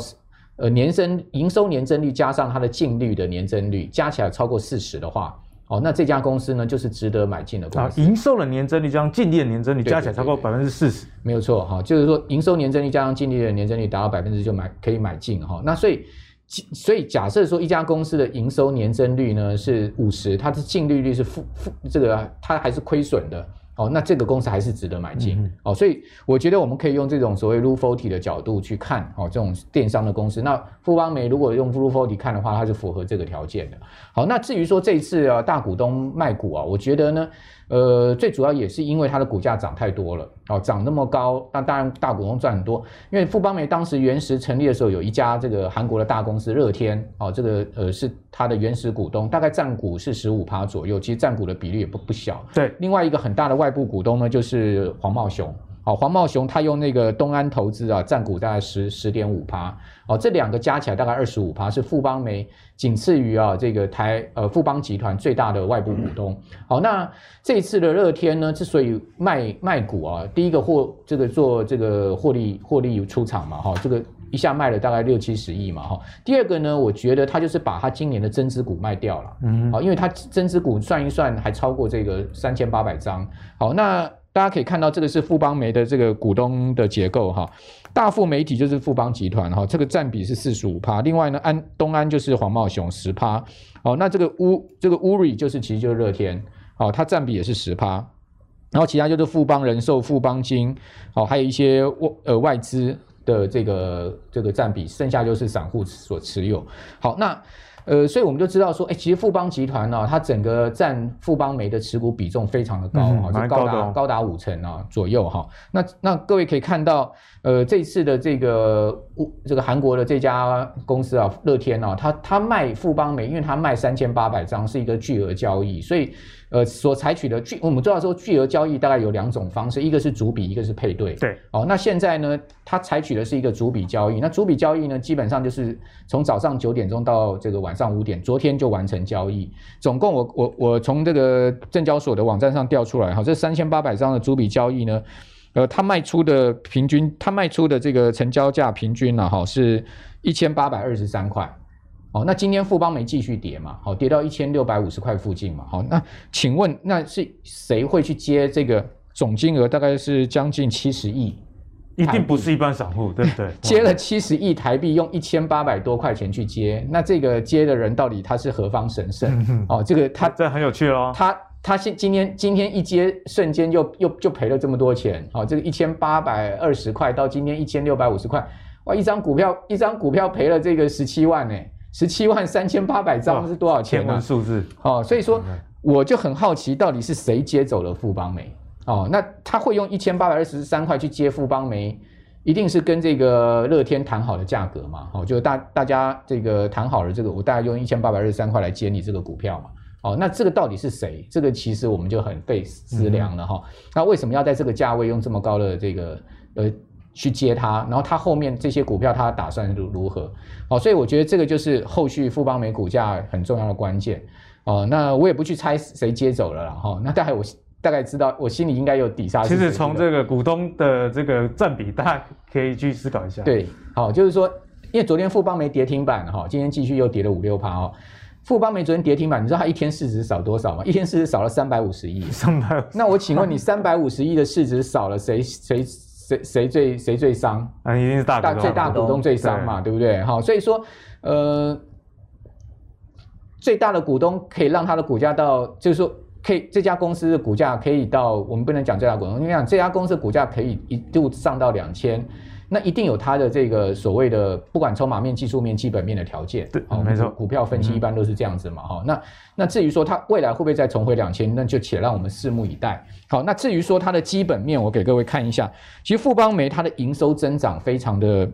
呃年增营收年增率加上它的净率的年增率加起来超过四十的话，哦，那这家公司呢就是值得买进的公司。营收的年增率加上净利的年增率加起来超过百分之四十，没有错哈，就是说营收年增率加上净利的年增率达到百分之就买可以买进哈，那所以。所以假设说一家公司的营收年增率呢是五十，它的净利率是负负，这个它还是亏损的哦，那这个公司还是值得买进、嗯、哦。所以我觉得我们可以用这种所谓 Rule Forty 的角度去看哦，这种电商的公司。那富邦媒如果用 Rule Forty 看的话，它是符合这个条件的。好，那至于说这一次啊大股东卖股啊，我觉得呢。呃，最主要也是因为它的股价涨太多了，哦，涨那么高，那当然大股东赚很多。因为富邦媒当时原始成立的时候，有一家这个韩国的大公司乐天，哦，这个呃是它的原始股东，大概占股是十五趴左右，其实占股的比例也不不小。对，另外一个很大的外部股东呢，就是黄茂雄。好，黄茂雄他用那个东安投资啊，占股大概十十点五趴，哦，这两个加起来大概二十五趴，是富邦媒仅次于啊这个台呃富邦集团最大的外部股东。好，那这一次的乐天呢，之所以卖卖股啊，第一个获这个做这个获利获利出场嘛，哈，这个一下卖了大概六七十亿嘛，哈。第二个呢，我觉得他就是把他今年的增资股卖掉了，嗯，好，因为他增资股算一算还超过这个三千八百张。好，那。大家可以看到，这个是富邦媒的这个股东的结构哈，大富媒体就是富邦集团哈，这个占比是四十五趴。另外呢，安东安就是黄茂雄十趴，哦，那这个乌这个乌瑞就是其实就是乐天，哦，它占比也是十趴。然后其他就是富邦人寿、富邦金，哦，还有一些外呃外资的这个这个占比，剩下就是散户所持有。好，那。呃，所以我们就知道说，哎，其实富邦集团呢、啊，它整个占富邦煤的持股比重非常的高啊，嗯、就高达高，高达五成啊左右哈。那那各位可以看到，呃，这次的这个这个韩国的这家公司啊，乐天啊，它它卖富邦煤，因为它卖三千八百张是一个巨额交易，所以。呃，所采取的巨，我们知道说巨额交易大概有两种方式，一个是逐笔，一个是配对。对，哦，那现在呢，它采取的是一个逐笔交易。那逐笔交易呢，基本上就是从早上九点钟到这个晚上五点，昨天就完成交易。总共我我我从这个证交所的网站上调出来，哈，这三千八百张的逐笔交易呢，呃，它卖出的平均，它卖出的这个成交价平均呢，哈，是一千八百二十三块。哦，那今天富邦没继续跌嘛？好，跌到一千六百五十块附近嘛？好，那请问那是谁会去接这个总金额大概是将近七十亿？一定不是一般散户，对不对？接了七十亿台币，用一千八百多块钱去接，那这个接的人到底他是何方神圣？嗯、哦，这个他这很有趣哦。他他现今天今天一接，瞬间又又就赔了这么多钱。好、哦，这个一千八百二十块到今天一千六百五十块，哇，一张股票一张股票赔了这个十七万呢。十七万三千八百张是多少钱啊？天文数字哦，所以说我就很好奇，到底是谁接走了富邦煤哦？那他会用一千八百二十三块去接富邦煤，一定是跟这个乐天谈好的价格嘛？哦，就大大家这个谈好了这个，我大概用一千八百二十三块来接你这个股票嘛？哦，那这个到底是谁？这个其实我们就很费思量了哈。嗯、那为什么要在这个价位用这么高的这个呃？去接它，然后它后面这些股票它打算如如何？哦，所以我觉得这个就是后续富邦美股价很重要的关键。哦，那我也不去猜谁接走了啦。哈、哦，那大概我大概知道，我心里应该有底沙。其实从这个股东的这个占比，大家可以去思考一下。对，好、哦，就是说，因为昨天富邦没跌停板哈、哦，今天继续又跌了五六趴哦。富邦没昨天跌停板，你知道它一天市值少多少吗？一天市值少了三百五十亿。三百。那我请问你，三百五十亿的市值少了谁，谁谁？谁谁最谁最伤？啊，一定是大大最大股东最伤嘛，对，对不对？好，所以说，呃，最大的股东可以让他的股价到，就是说，可以这家公司的股价可以到，我们不能讲最大股东，因为讲这家公司的股价可以一度上到两千。那一定有它的这个所谓的不管筹码面、技术面、基本面的条件。对，哦，没错。股票分析一般都是这样子嘛，哈、嗯。那那至于说它未来会不会再重回两千，那就且让我们拭目以待。好，那至于说它的基本面，我给各位看一下。其实富邦煤它的营收增长非常的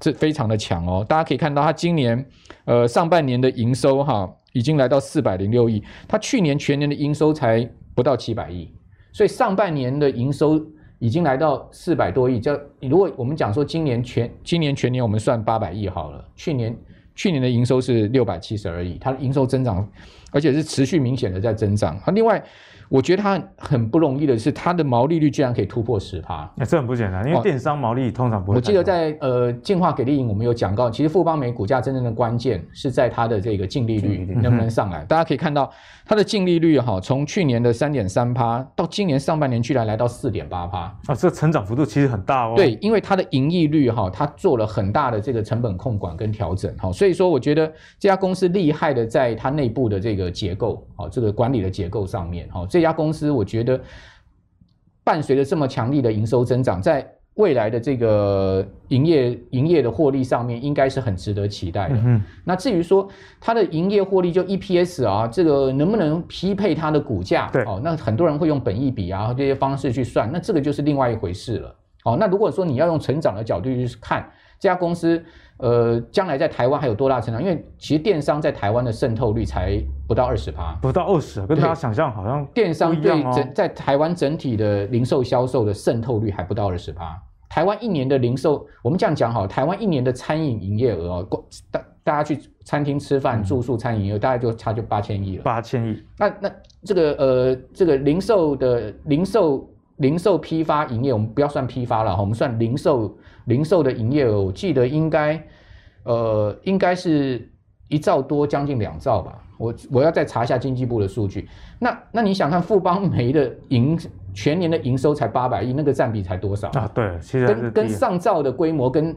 这非常的强哦。大家可以看到，它今年呃上半年的营收哈已经来到四百零六亿，它去年全年的营收才不到七百亿，所以上半年的营收。已经来到四百多亿，这如果我们讲说今年全今年全年我们算八百亿好了，去年去年的营收是六百七十而已，它的营收增长，而且是持续明显的在增长。另外。我觉得它很不容易的是，它的毛利率居然可以突破十趴，那这很不简单，因为电商毛利通常不会。我记得在呃进化给力营我们有讲到，其实富邦美股价真正的关键是在它的这个净利率能不能上来。大家可以看到它的净利率哈，从去年的三点三趴到今年上半年居然来到四点八趴啊，这成长幅度其实很大哦。对，因为它的盈利率哈，它做了很大的这个成本控管跟调整哈，所以说我觉得这家公司厉害的在它内部的这个结构啊，这个管理的结构上面哈。这家公司，我觉得伴随着这么强力的营收增长，在未来的这个营业营业的获利上面，应该是很值得期待的。嗯，那至于说它的营业获利就 EPS 啊，这个能不能匹配它的股价？对，哦，那很多人会用本益比啊这些方式去算，那这个就是另外一回事了。哦，那如果说你要用成长的角度去看这家公司，呃，将来在台湾还有多大成长？因为其实电商在台湾的渗透率才不到二十趴，不到二十，跟大家想象好像电商对整在台湾整体的零售销售的渗透率还不到二十趴。台湾一年的零售，我们这样讲好，台湾一年的餐饮营业额哦，大大家去餐厅吃饭、住宿、餐饮业、嗯、大概就差就八千亿了。八千亿。那那这个呃，这个零售的零售零售批发营业，我们不要算批发了哈，我们算零售零售的营业额，我记得应该呃应该是一兆多，将近两兆吧。我我要再查一下经济部的数据。那那你想看富邦媒的营？全年的营收才八百亿，那个占比才多少啊？对，其实跟跟上兆的规模跟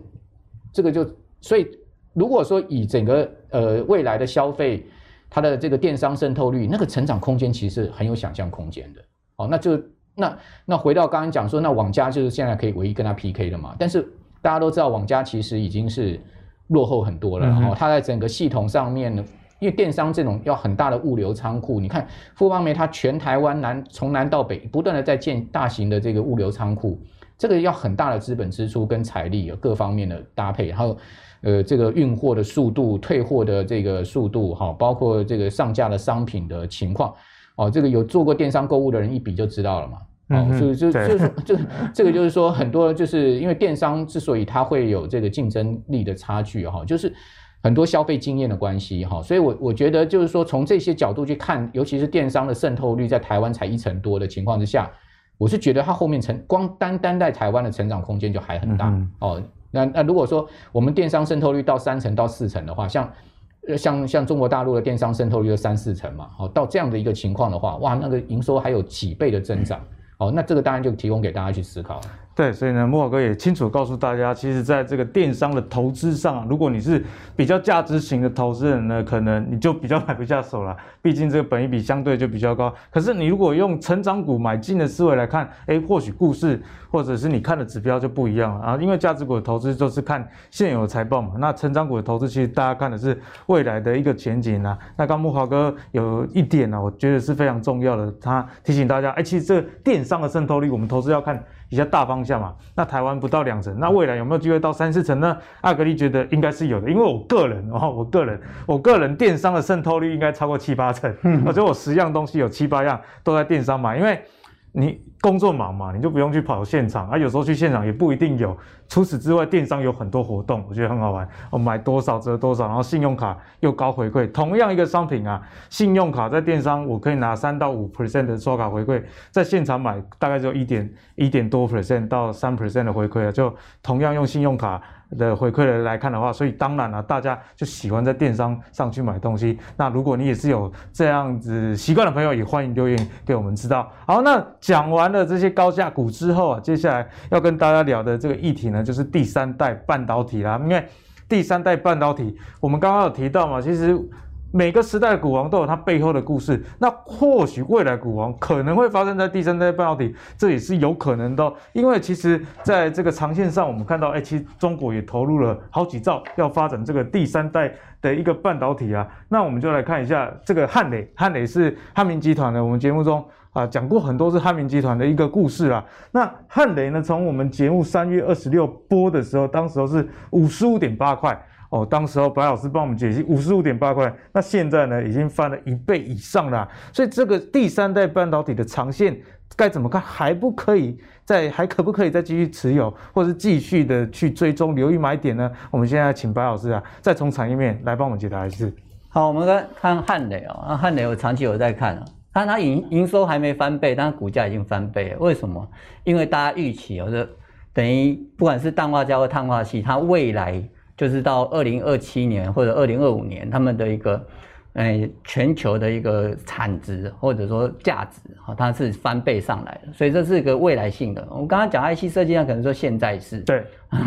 这个就，所以如果说以整个呃未来的消费，它的这个电商渗透率，那个成长空间其实很有想象空间的。哦，那就那那回到刚刚讲说，那网家就是现在可以唯一跟他 PK 的嘛？但是大家都知道，网家其实已经是落后很多了。然后它在整个系统上面呢。因为电商这种要很大的物流仓库，你看富邦媒它全台湾南从南到北不断的在建大型的这个物流仓库，这个要很大的资本支出跟财力有各方面的搭配，然后呃这个运货的速度、退货的这个速度哈，包括这个上架的商品的情况哦，这个有做过电商购物的人一比就知道了嘛。哦，就就就是就 这个就是说很多就是因为电商之所以它会有这个竞争力的差距哈，就是。很多消费经验的关系哈，所以我我觉得就是说，从这些角度去看，尤其是电商的渗透率在台湾才一成多的情况之下，我是觉得它后面成光单单在台湾的成长空间就还很大哦。那那如果说我们电商渗透率到三成到四成的话，像像像中国大陆的电商渗透率就三四成嘛，哦，到这样的一个情况的话，哇，那个营收还有几倍的增长 哦，那这个当然就提供给大家去思考。对，所以呢，慕驊哥也清楚告诉大家，其实在这个电商的投资上，如果你是比较价值型的投资人呢，可能你就比较买不下手了，毕竟这个本益比相对就比较高。可是你如果用成长股买进的思维来看，哎，或许故事或者是你看的指标就不一样了啊。因为价值股的投资就是看现有的财报嘛，那成长股的投资其实大家看的是未来的一个前景啊。那刚慕驊哥有一点呢，我觉得是非常重要的，他提醒大家，哎，其实这个电商的渗透率，我们投资要看。比较大方向嘛，那台湾不到两成，那未来有没有机会到三四成呢？阿格力觉得应该是有的，因为我个人哦，我个人，我个人电商的渗透率应该超过七八成，而且我十样东西有七八样都在电商买，因为。你工作忙嘛，你就不用去跑现场啊。有时候去现场也不一定有。除此之外，电商有很多活动，我觉得很好玩。我买多少折多少，然后信用卡又高回馈。同样一个商品啊，信用卡在电商我可以拿三到五 percent 的刷卡回馈，在现场买大概就一点一点多 percent 到三 percent 的回馈啊。就同样用信用卡。的回馈来看的话，所以当然了、大家就喜欢在电商上去买东西。那如果你也是有这样子习惯的朋友，也欢迎留言给我们知道。好，那讲完了这些高价股之后啊，接下来要跟大家聊的这个议题呢，就是第三代半导体啦。因为第三代半导体，我们刚刚有提到嘛，其实。每个时代的股王都有它背后的故事，那或许未来股王可能会发生在第三代半导体，这也是有可能的。因为其实在这个长线上，我们看到，哎，其实中国也投入了好几兆要发展这个第三代的一个半导体啊。那我们就来看一下这个汉磊，汉磊是汉明集团的，我们节目中啊讲过很多是汉明集团的一个故事啦。那汉磊呢，从我们节目三月二十六播的时候，当时候是五十五点八块。哦，当时候白老师帮我们解析五十五点八块，那现在呢已经翻了一倍以上了，所以这个第三代半导体的长线该怎么看？还不可以再还可不可以再继续持有，或是继续的去追踪留意买点呢？我们现在请白老师啊，再从产业面来帮我们解答一次。好，我们看看汉磊哦，那汉磊我长期有在看啊，看它营营收还没翻倍，但是股价已经翻倍了。为什么？因为大家预期哦，这等于不管是氮化镓或碳化矽，它未来。就是到二零二七年或者二零二五年，他们的一个，哎，全球的一个产值或者说价值，哈，它是翻倍上来的，所以这是一个未来性的。我们刚刚讲 IC 设计上可能说现在是，对，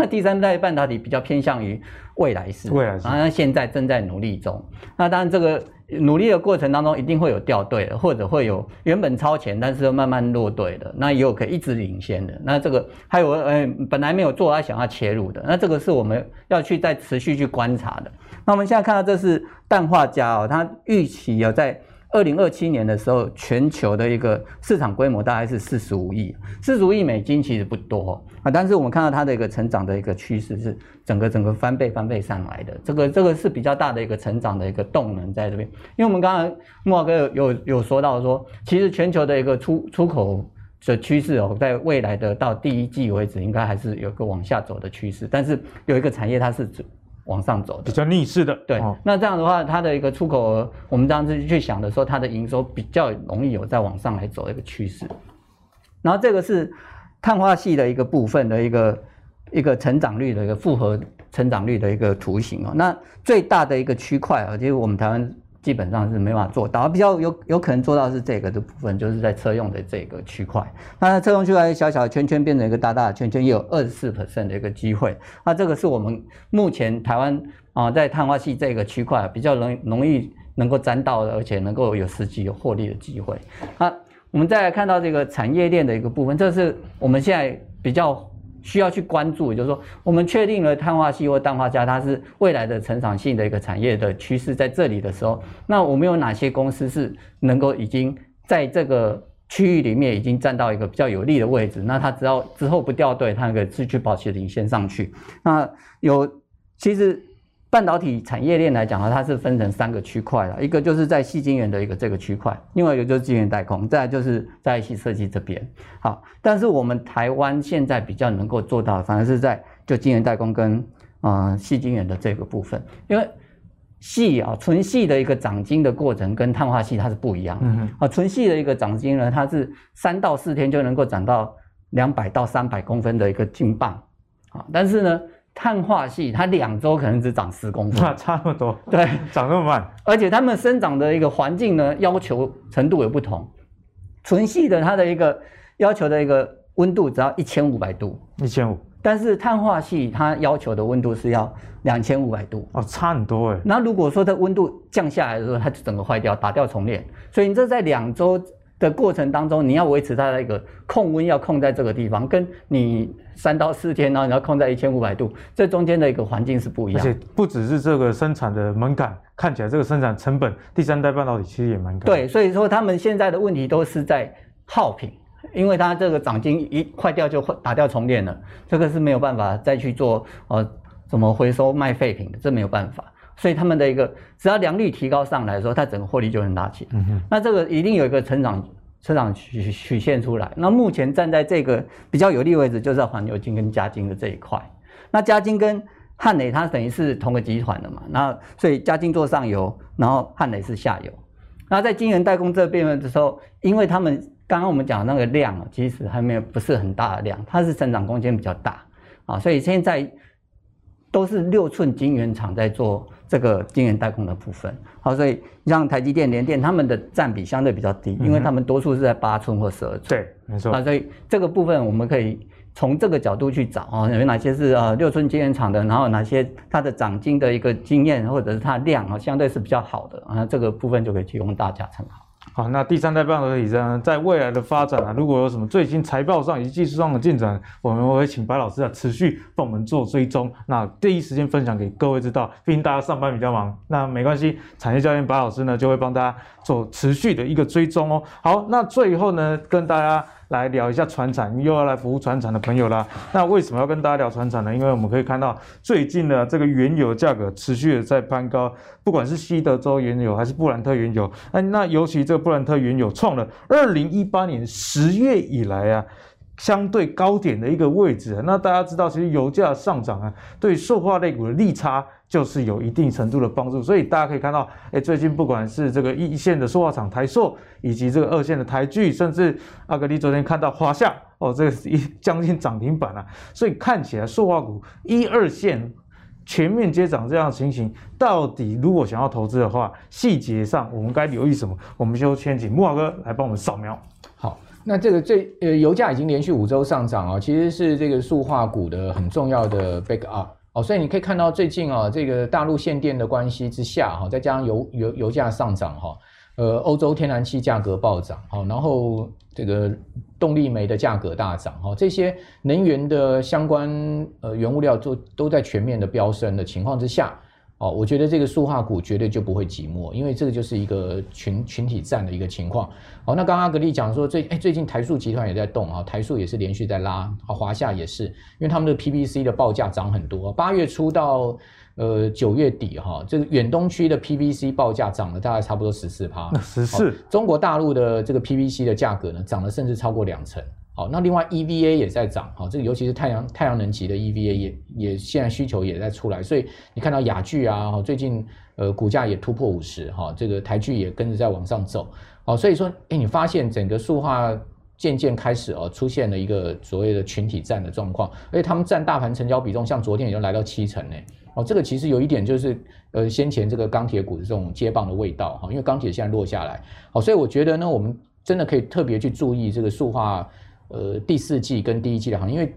第三代半导体比较偏向于未来式，未来式，然后现在正在努力中。那当然这个。努力的过程当中，一定会有掉队的，或者会有原本超前，但是慢慢落队的。那也有可以一直领先的。那这个还有，呃，本来没有做，他想要切入的。那这个是我们要去再持续去观察的。那我们现在看到这是氮化镓哦，它预期要在二零二七年的时候，全球的一个市场规模大概是四十五亿，四十五亿美金其实不多啊，但是我们看到它的一个成长的一个趋势是整个整个翻倍翻倍上来的，这个这个是比较大的一个成长的一个动能在这边。因为我们刚刚慕驊哥有有有说到说，其实全球的一个出出口的趋势哦，在未来的到第一季为止，应该还是有个往下走的趋势，但是有一个产业它是往上走的，比较逆势的。对，哦、那这样的话，它的一个出口额，我们这样子去想的时候，它的营收比较容易有在往上来走的一个趋势。然后这个是碳化系的一个部分的一个一个成长率的一个复合成长率的一个图形哦。那最大的一个区块啊，就是我们台湾。基本上是没办法做到，比较有有可能做到是这个的部分，就是在车用的这个区块。那车用区块小小的圈圈变成一个大大的圈圈，也有二十四 percent 的一个机会。那这个是我们目前台湾啊，在碳化系这个区块比较容容易能够沾到的，而且能够有实际有获利的机会。那我们再来看到这个产业链的一个部分，这是我们现在比较。需要去关注，就是说，我们确定了碳化矽或氮化镓它是未来的成长性的一个产业的趋势在这里的时候，那我们有哪些公司是能够已经在这个区域里面已经占到一个比较有利的位置？那它只要之后不掉队，它可以继续保持领先上去。那有其实。半导体产业链来讲啊，它是分成三个区块的，一个就是在细晶圆的一个这个区块，另外一个就是晶圆代工，再来就是在 IC 设计这边。好，但是我们台湾现在比较能够做到，反而是在就晶圆代工跟啊、呃、矽晶圆的这个部分，因为细啊纯细的一个长晶的过程跟碳化系它是不一样的。嗯啊，纯细的一个长晶呢，它是三到四天就能够长到两百到三百公分的一个晶棒啊，但是呢。碳化系它两周可能只长十公分，那 差不多，对，长那么慢，而且它们生长的一个环境呢，要求程度也不同。纯系的它的一个要求的一个温度只要一千五百度，一千五，但是碳化系它要求的温度是要两千五百度，哦，差很多哎。那如果说它温度降下来的时候，它就整个坏掉，打掉重练。所以你这在两周的过程当中，你要维持它的一个控温要控在这个地方，跟你。三到四天，然后你要控在一千五百度，这中间的一个环境是不一样。而且不只是这个生产的门槛，看起来这个生产成本，第三代半导体其实也蛮高。对，所以说他们现在的问题都是在耗品，因为它这个掌晶一坏掉就打掉重练了，这个是没有办法再去做呃怎么回收卖废品的，这没有办法。所以他们的一个只要良率提高上来的时候，它整个获利就能拉起来。嗯哼，那这个一定有一个成长。成长曲曲线出来，那目前站在这个比较有利位置，就是在环球晶跟嘉晶的这一块。那嘉金跟汉磊它等于是同个集团的嘛，那所以嘉金做上游，然后汉磊是下游。那在晶圆代工这边的时候，因为他们刚刚我们讲的那个量其实还没有不是很大的量，它是成长空间比较大啊，所以现在都是六寸晶圆厂在做。这个晶圆代工的部分，好，所以像台积电、联电，他们的占比相对比较低，因为他们多数是在八寸或十二寸。对，没错。啊，所以这个部分我们可以从这个角度去找啊，有哪些是呃六寸晶圆厂的，然后哪些它的长晶的一个经验或者是它量啊，相对是比较好的啊，这个部分就可以提供大家参考。好，那第三代半导体呢，在未来的发展啊，如果有什么最新财报上以及技术上的进展，我们会请白老师啊持续帮我们做追踪，那第一时间分享给各位知道。毕竟大家上班比较忙，那没关系，产业教练白老师呢就会帮大家做持续的一个追踪哦。好，那最后呢，跟大家。来聊一下船产，又要来服务船厂的朋友啦。那为什么要跟大家聊船厂呢？因为我们可以看到最近呢这个原油价格持续的在攀高，不管是西德州原油还是布兰特原油，那那尤其这个布兰特原油创了二零一八年十月以来啊。相对高点的一个位置，那大家知道，其实油价上涨啊，对塑化类股的利差就是有一定程度的帮助。所以大家可以看到，哎，最近不管是这个一线的塑化厂台塑，以及这个二线的台聚，甚至阿格力昨天看到华夏，哦，这个一将近涨停板啊。所以看起来塑化股一二线全面接涨这样的情形，到底如果想要投资的话，细节上我们该留意什么？我们就先请木华哥来帮我们扫描。好。那这个最呃，油价已经连续五周上涨啊，其实是这个塑化股的很重要的 backup 哦，所以你可以看到最近啊，这个大陆限电的关系之下哈，再加上油油油价上涨哈，呃，欧洲天然气价格暴涨哈，然后这个动力煤的价格大涨哈，这些能源的相关呃原物料都都在全面的飙升的情况之下。哦，我觉得这个塑化股绝对就不会寂寞，因为这个就是一个群群体战的一个情况。好，那刚刚阿格力讲说最哎最近台塑集团也在动啊，台塑也是连续在拉，啊华夏也是，因为他们的 PVC 的报价涨很多，八月初到呃九月底哈，这个远东区的 PVC 报价涨了大概差不多十四趴，十四，中国大陆的这个 PVC 的价格呢涨了甚至超过两成。好，那另外 EVA 也在涨，好，这个尤其是太阳太阳能级的 EVA 也也现在需求也在出来，所以你看到雅聚啊，最近呃股价也突破五十，哈，这个台聚也跟着在往上走，好，所以说，哎，你发现整个塑化渐渐开始哦出现了一个所谓的群体战的状况，而且他们占大盘成交比重，像昨天已经来到七成呢，哦，这个其实有一点就是呃先前这个钢铁股的这种接棒的味道哈，因为钢铁现在落下来，好，所以我觉得呢，我们真的可以特别去注意这个塑化。呃，第四季跟第一季的行情，因为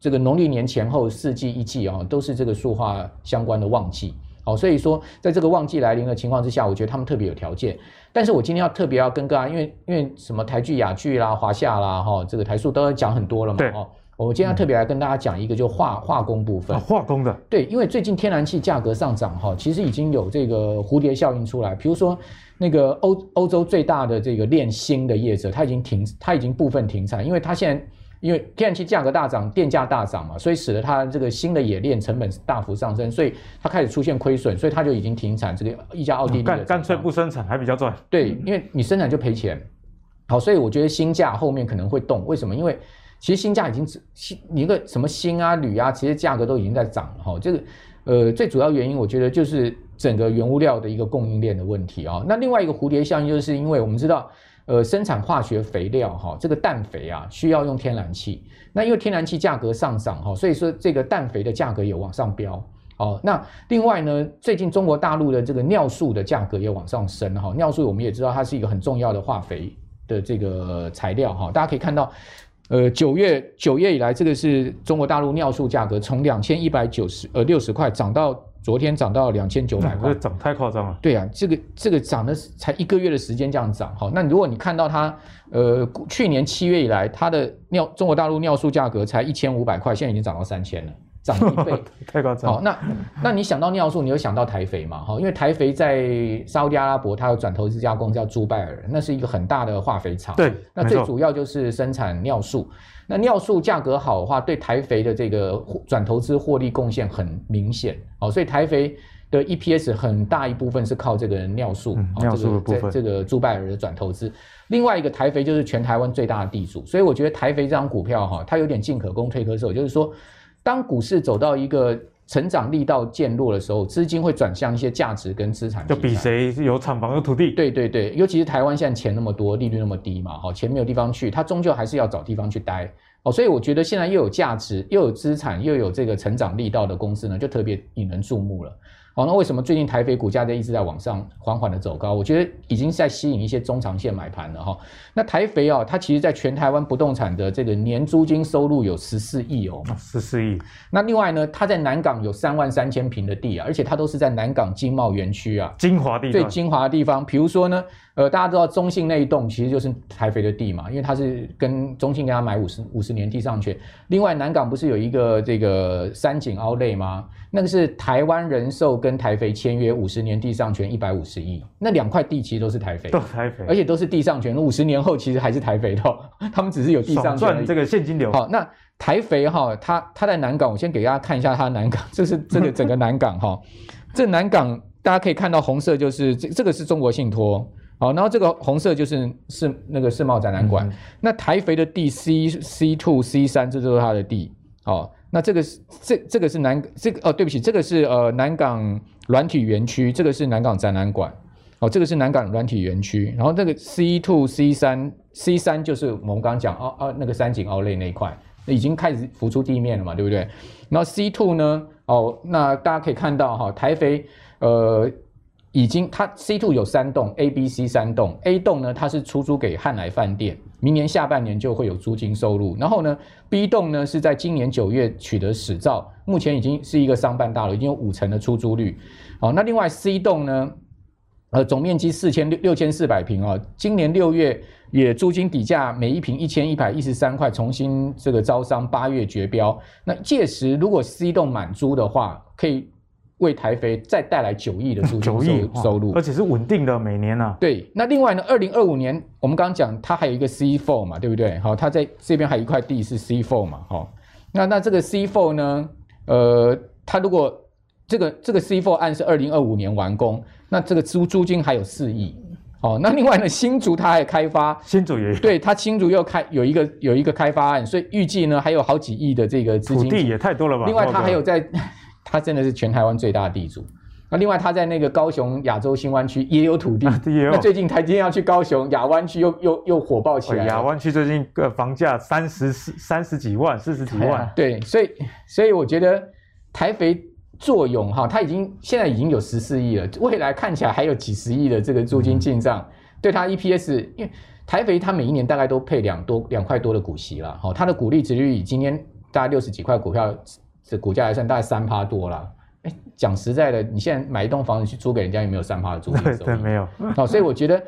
这个农历年前后四季一季啊，都是这个塑化相关的旺季，好，所以说在这个旺季来临的情况之下，我觉得他们特别有条件。但是我今天要特别要跟大家，因为因为什么台剧、雅剧啦、华夏啦，哈，这个台塑都要讲很多了嘛，哦，我今天要特别来跟大家讲一个，就化化工部分，化工的，对，因为最近天然气价格上涨，哈，其实已经有这个蝴蝶效应出来，比如说。那个欧欧洲最大的这个炼锌的业者，他已经停，他已经部分停产，因为他现在因为天然气价格大涨，电价大涨嘛，所以使得他这个新的冶炼成本大幅上升，所以它开始出现亏损，所以它就已经停产。这个一家奥地利的，干干脆不生产还比较赚。对，因为你生产就赔钱。好，所以我觉得锌价后面可能会动，为什么？因为其实锌价已经锌一个什么锌啊铝啊，其实价格都已经在涨了哈。这个呃最主要原因，我觉得就是。整个原物料的一个供应链的问题啊，那另外一个蝴蝶效应，就是因为我们知道，呃，生产化学肥料哈，这个氮肥啊需要用天然气，那因为天然气价格上涨哈，所以说这个氮肥的价格也往上飙哦。那另外呢，最近中国大陆的这个尿素的价格也往上升哈，尿素我们也知道它是一个很重要的化肥的这个材料哈，大家可以看到，呃，九月九月以来，这个是中国大陆尿素价格从两千一百九十呃六十块涨到。昨天涨到两千九百块，涨太夸张了。对啊，这个这个涨的才一个月的时间这样涨，好，那如果你看到它，呃，去年七月以来它的尿中国大陆尿素价格才一千五百块，现在已经涨到三千了，涨一倍，太夸张。好，那那你想到尿素，你有想到台肥嘛？哈，因为台肥在沙特阿拉伯，它有转投资加工叫朱拜尔，那是一个很大的化肥厂。对，那最主要就是生产尿素。那尿素价格好的话，对台肥的这个转投资获利贡献很明显哦，所以台肥的 EPS 很大一部分是靠这个尿素，嗯、尿素的部分，这个朱拜尔的转投资。另外一个台肥就是全台湾最大的地主，所以我觉得台肥这张股票哈，它有点进可攻退可守，就是说，当股市走到一个。成长力道渐弱的时候，资金会转向一些价值跟资产，就比谁有厂房有土地。对对对，尤其是台湾现在钱那么多，利率那么低嘛，好，钱没有地方去，它终究还是要找地方去待。哦，所以我觉得现在又有价值，又有资产，又有这个成长力道的公司呢，就特别引人注目了。好，那为什么最近台肥股价在一直在往上缓缓的走高？我觉得已经在吸引一些中长线买盘了哈。那台肥啊，它其实在全台湾不动产的这个年租金收入有十四亿哦，十四亿。那另外呢，它在南港有三万三千坪的地啊，而且它都是在南港经贸园区啊，精华地最精华的地方。比如说呢。呃，大家知道中信那一栋其实就是台肥的地嘛，因为它是跟中信跟他买五十五十年地上权。另外，南港不是有一个这个三井奥莱吗？那个是台湾人寿跟台肥签约五十年地上权一百五十亿，那两块地其实都是台肥，都台肥，而且都是地上权，五十年后其实还是台肥的，他们只是有地上权赚这个现金流。好，那台肥哈，它它在南港，我先给大家看一下它南港，这是这个整个南港哈，这南港大家可以看到红色就是这这个是中国信托。好，然后这个红色就是世那个世贸展览馆，嗯、那台肥的地 C C two C 三，这就是它的地。好，那这个是这这个是南这个哦，对不起，这个是呃南港软体园区，这个是南港展览馆。哦，这个是南港软体园区，然后这个 C two C 三 C 三就是我们刚刚讲哦哦那个三井奥莱那一块，已经开始浮出地面了嘛，对不对？然后 C two 呢，哦，那大家可以看到哈，台肥呃。已经，它 C two 有三栋，A、B、C 三栋。A 栋呢，它是出租给汉来饭店，明年下半年就会有租金收入。然后呢，B 栋呢是在今年九月取得使照，目前已经是一个商办大楼，已经有五成的出租率。好，那另外 C 栋呢，呃，总面积四千六六千四百平啊，今年六月也租金底价每一平一千一百一十三块，重新这个招商，八月绝标。那届时如果 C 栋满租的话，可以。为台肥再带来九亿的租金收亿收入，而且是稳定的每年啊。对，那另外呢，二零二五年我们刚刚讲它还有一个 C4 嘛，对不对？好，它在这边还有一块地是 C4 嘛，好，那那这个 C4 呢，呃，它如果这个这个 C4 案是二零二五年完工，那这个租租金还有四亿。哦，那另外呢，新竹它还开发，新竹也有，对，它新竹又开有一个有一个开发案，所以预计呢还有好几亿的这个资金。土地也太多了吧？另外，它还有在，它真的是全台湾最大的地主。那另外，他在那个高雄亚洲新湾区也有土地，也有。那最近台积电要去高雄亚湾区又又又火爆起来。亚湾区最近个房价三十四三十几万，四十几万。对，所以所以我觉得台肥。作用哈，它已经现在已经有十四亿了，未来看起来还有几十亿的这个租金进账，嗯、对它 EPS，因为台肥它每一年大概都配两多两块多的股息了，哈，它的股利殖利率今天大概六十几块股票，这股价来算大概三趴多了，哎，讲实在的，你现在买一栋房子去租给人家，有没有三趴的租金收益？对，对，没有。好，所以我觉得。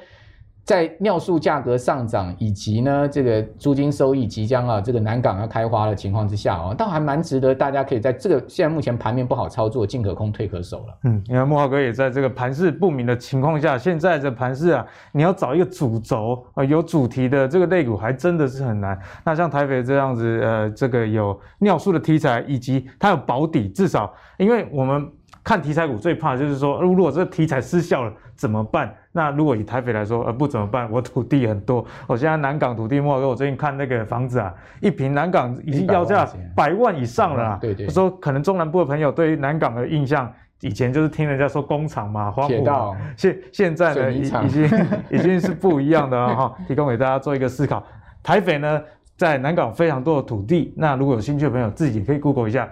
在尿素价格上涨以及呢，这个租金收益即将啊，这个南港要开花的情况之下哦，倒还蛮值得大家可以在这个现在目前盘面不好操作，进可攻退可守了。嗯，你看慕驊哥也在这个盘势不明的情况下，现在这盘势啊，你要找一个主轴啊，有主题的这个类股还真的是很难。那像台肥这样子，呃，这个有尿素的题材，以及它有保底，至少因为我们。看题材股最怕就是说，如果这个题材失效了怎么办？那如果以台北来说，呃，不怎么办？我土地很多，我现在南港土地，慕驊哥，我最近看那个房子啊，一平南港已经要价百万以上了。对对。说可能中南部的朋友对于南港的印象，以前就是听人家说工厂嘛，黄埔嘛，现现在呢，已已经 已经是不一样的了哈。提供给大家做一个思考。台北呢，在南港非常多的土地，那如果有兴趣的朋友，自己可以 Google 一下。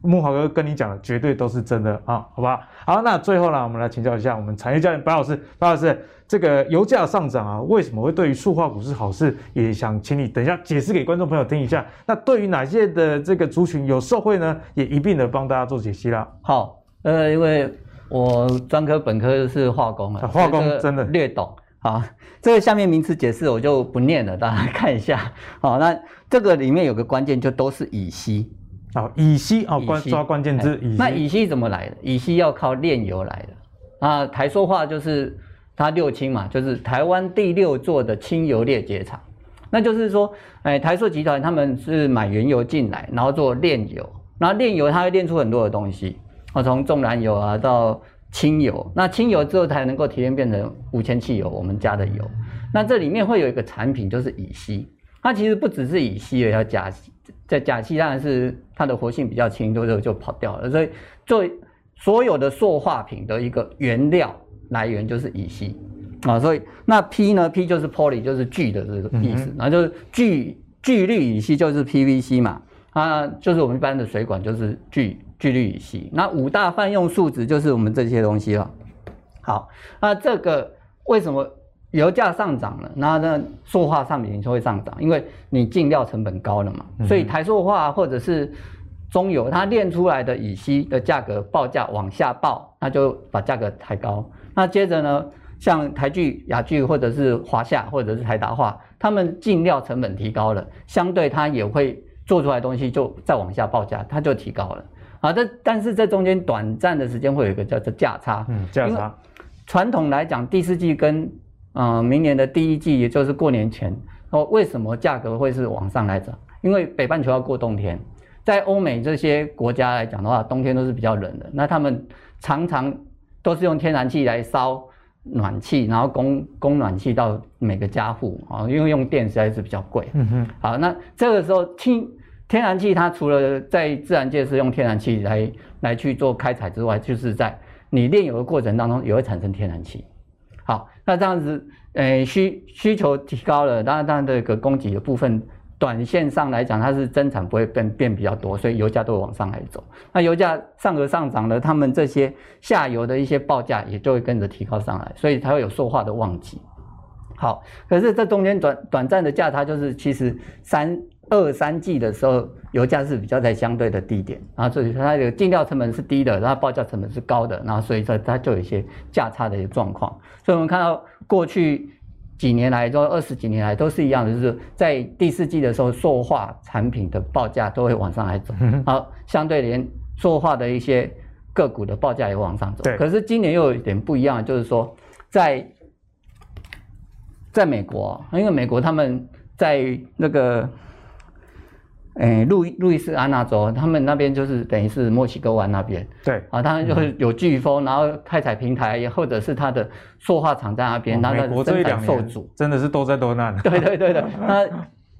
慕驊哥跟你讲的绝对都是真的啊，好吧？好，那最后呢，我们来请教一下我们产业教练白老师，白老师，这个油价上涨啊，为什么会对于塑化股是好事？也想请你等一下解释给观众朋友听一下。那对于哪些的这个族群有受惠呢？也一并的帮大家做解析啦。好，呃，因为我专科本科是化工啊，化工真的略懂。好，这个下面名词解释我就不念了，大家看一下。好，那这个里面有个关键，就都是乙烯。好，乙烯哦，关抓关键字。乙。那乙烯怎么来的？乙烯要靠炼油来的。啊，台塑化就是它六氢嘛，就是台湾第六座的清油裂解厂。那就是说，哎，台塑集团他们是买原油进来，然后做炼油，然后炼油它会炼出很多的东西，啊，从重燃油啊到轻油，那轻油之后才能够提炼变成无铅汽油，我们加的油。那这里面会有一个产品就是乙烯，它其实不只是乙烯，也要加。在甲烯当然是它的活性比较轻，多就就跑掉了。所以做所有的塑化品的一个原料来源就是乙烯啊。所以那 P 呢？P 就是 poly，就是聚的这个意思。然后就是聚聚氯乙烯就是 PVC 嘛，啊，就是我们一般的水管就是聚聚氯乙烯。那五大泛用树脂就是我们这些东西了。好，那这个为什么？油价上涨了，那那塑化商品就会上涨，因为你进料成本高了嘛，所以台塑化或者是中油，它炼出来的乙烯的价格报价往下报，那就把价格抬高。那接着呢，像台聚、雅聚或者是华夏或者是台达化，他们进料成本提高了，相对它也会做出来的东西就再往下报价，它就提高了。好，这但是这中间短暂的时间会有一个叫做价差，嗯，价差。传统来讲，第四季跟嗯，明年的第一季，也就是过年前，哦，为什么价格会是往上来涨？因为北半球要过冬天，在欧美这些国家来讲的话，冬天都是比较冷的，那他们常常都是用天然气来烧暖气，然后供供暖气到每个家户啊，因为用电实在是比较贵。嗯哼。好，那这个时候，氢天然气它除了在自然界是用天然气来来去做开采之外，就是在你炼油的过程当中也会产生天然气。那这样子，诶，需需求提高了，当然，当然这个供给的部分，短线上来讲，它是增产不会变变比较多，所以油价都会往上来走。那油价上额上涨了，他们这些下游的一些报价也就会跟着提高上来，所以才会有塑化的旺季。好，可是这中间短短暂的价差就是，其实三。二三季的时候，油价是比较在相对的低点，然后所以它的进料成本是低的，然后报价成本是高的，然后所以说它就有一些价差的一个状况。所以我们看到过去几年来，都二十几年来都是一样的，就是在第四季的时候，塑化产品的报价都会往上来走，好，相对连塑化的一些个股的报价也往上走。对。可是今年又有一点不一样，就是说在在美国，因为美国他们在那个。诶，路路易斯安那州，他们那边就是等于是墨西哥湾那边，对啊，他们就是有飓风，然后开采平台，也或者是它的塑化厂在那边，那美国这一两年真的是多灾多难。对对对的，那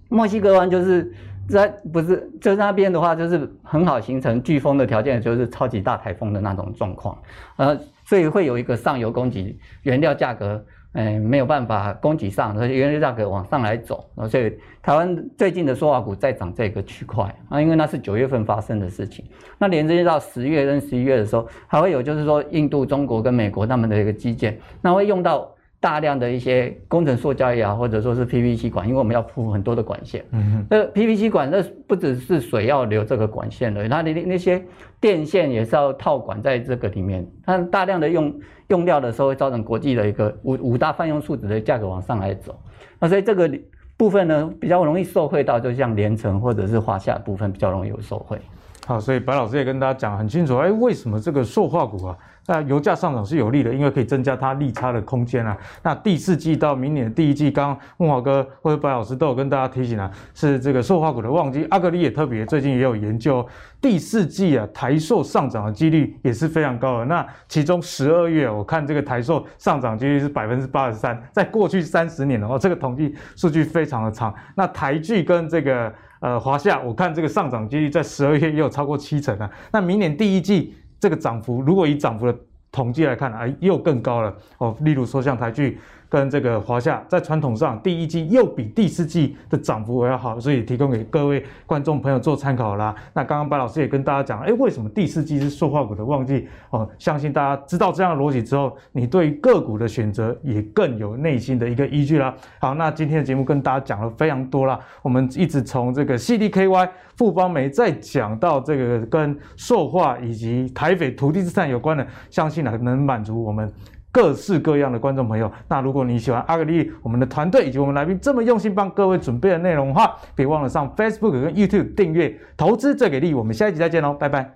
墨西哥湾就是在不是就是那边的话，就是很好形成飓风的条件，就是超级大台风的那种状况，呃，所以会有一个上游供给原料价格。哎，没有办法供给上，所以原油价格往上来走，所以台湾最近的塑化股在涨这个区块啊，因为那是九月份发生的事情。那连接到十月跟十一月的时候，还会有就是说印度、中国跟美国他们的一个基建，那会用到大量的一些工程塑胶也好，或者说是 PVC 管，因为我们要铺很多的管线。嗯哼，那 PVC 管那不只是水要流这个管线的，它的那些电线也是要套管在这个里面，它大量的用。用料的时候会造成国际的一个五五大泛用树脂的价格往上来走，那所以这个部分呢比较容易受惠到，就像连城或者是华夏部分比较容易有受惠。好，所以白老师也跟大家讲很清楚，哎，为什么这个塑化股啊？那油价上涨是有利的，因为可以增加它利差的空间啊。那第四季到明年第一季，刚刚慕驊哥或者白老师都有跟大家提醒啊，是这个塑化股的旺季。阿格力也特别最近也有研究，第四季啊台塑上涨的几率也是非常高的。那其中十二月我看这个台塑上涨几率是百分之八十三，在过去三十年的话，这个统计数据非常的长。那台剧跟这个呃华夏，我看这个上涨几率在十二月也有超过七成啊。那明年第一季。这个涨幅，如果以涨幅的统计来看，哎，又更高了哦。例如说，像台剧。跟这个华夏在传统上第一季又比第四季的涨幅要好，所以提供给各位观众朋友做参考啦。那刚刚白老师也跟大家讲，哎，为什么第四季是塑化股的旺季？哦，相信大家知道这样的逻辑之后，你对于个股的选择也更有内心的一个依据啦。好，那今天的节目跟大家讲了非常多啦，我们一直从这个 CDKY 富邦媒再讲到这个跟塑化以及台北土地资产有关的，相信呢能满足我们。各式各样的观众朋友，那如果你喜欢阿格丽，我们的团队以及我们来宾这么用心帮各位准备的内容的话，别忘了上 Facebook 跟 YouTube 订阅，投资最给力。我们下一集再见喽，拜拜。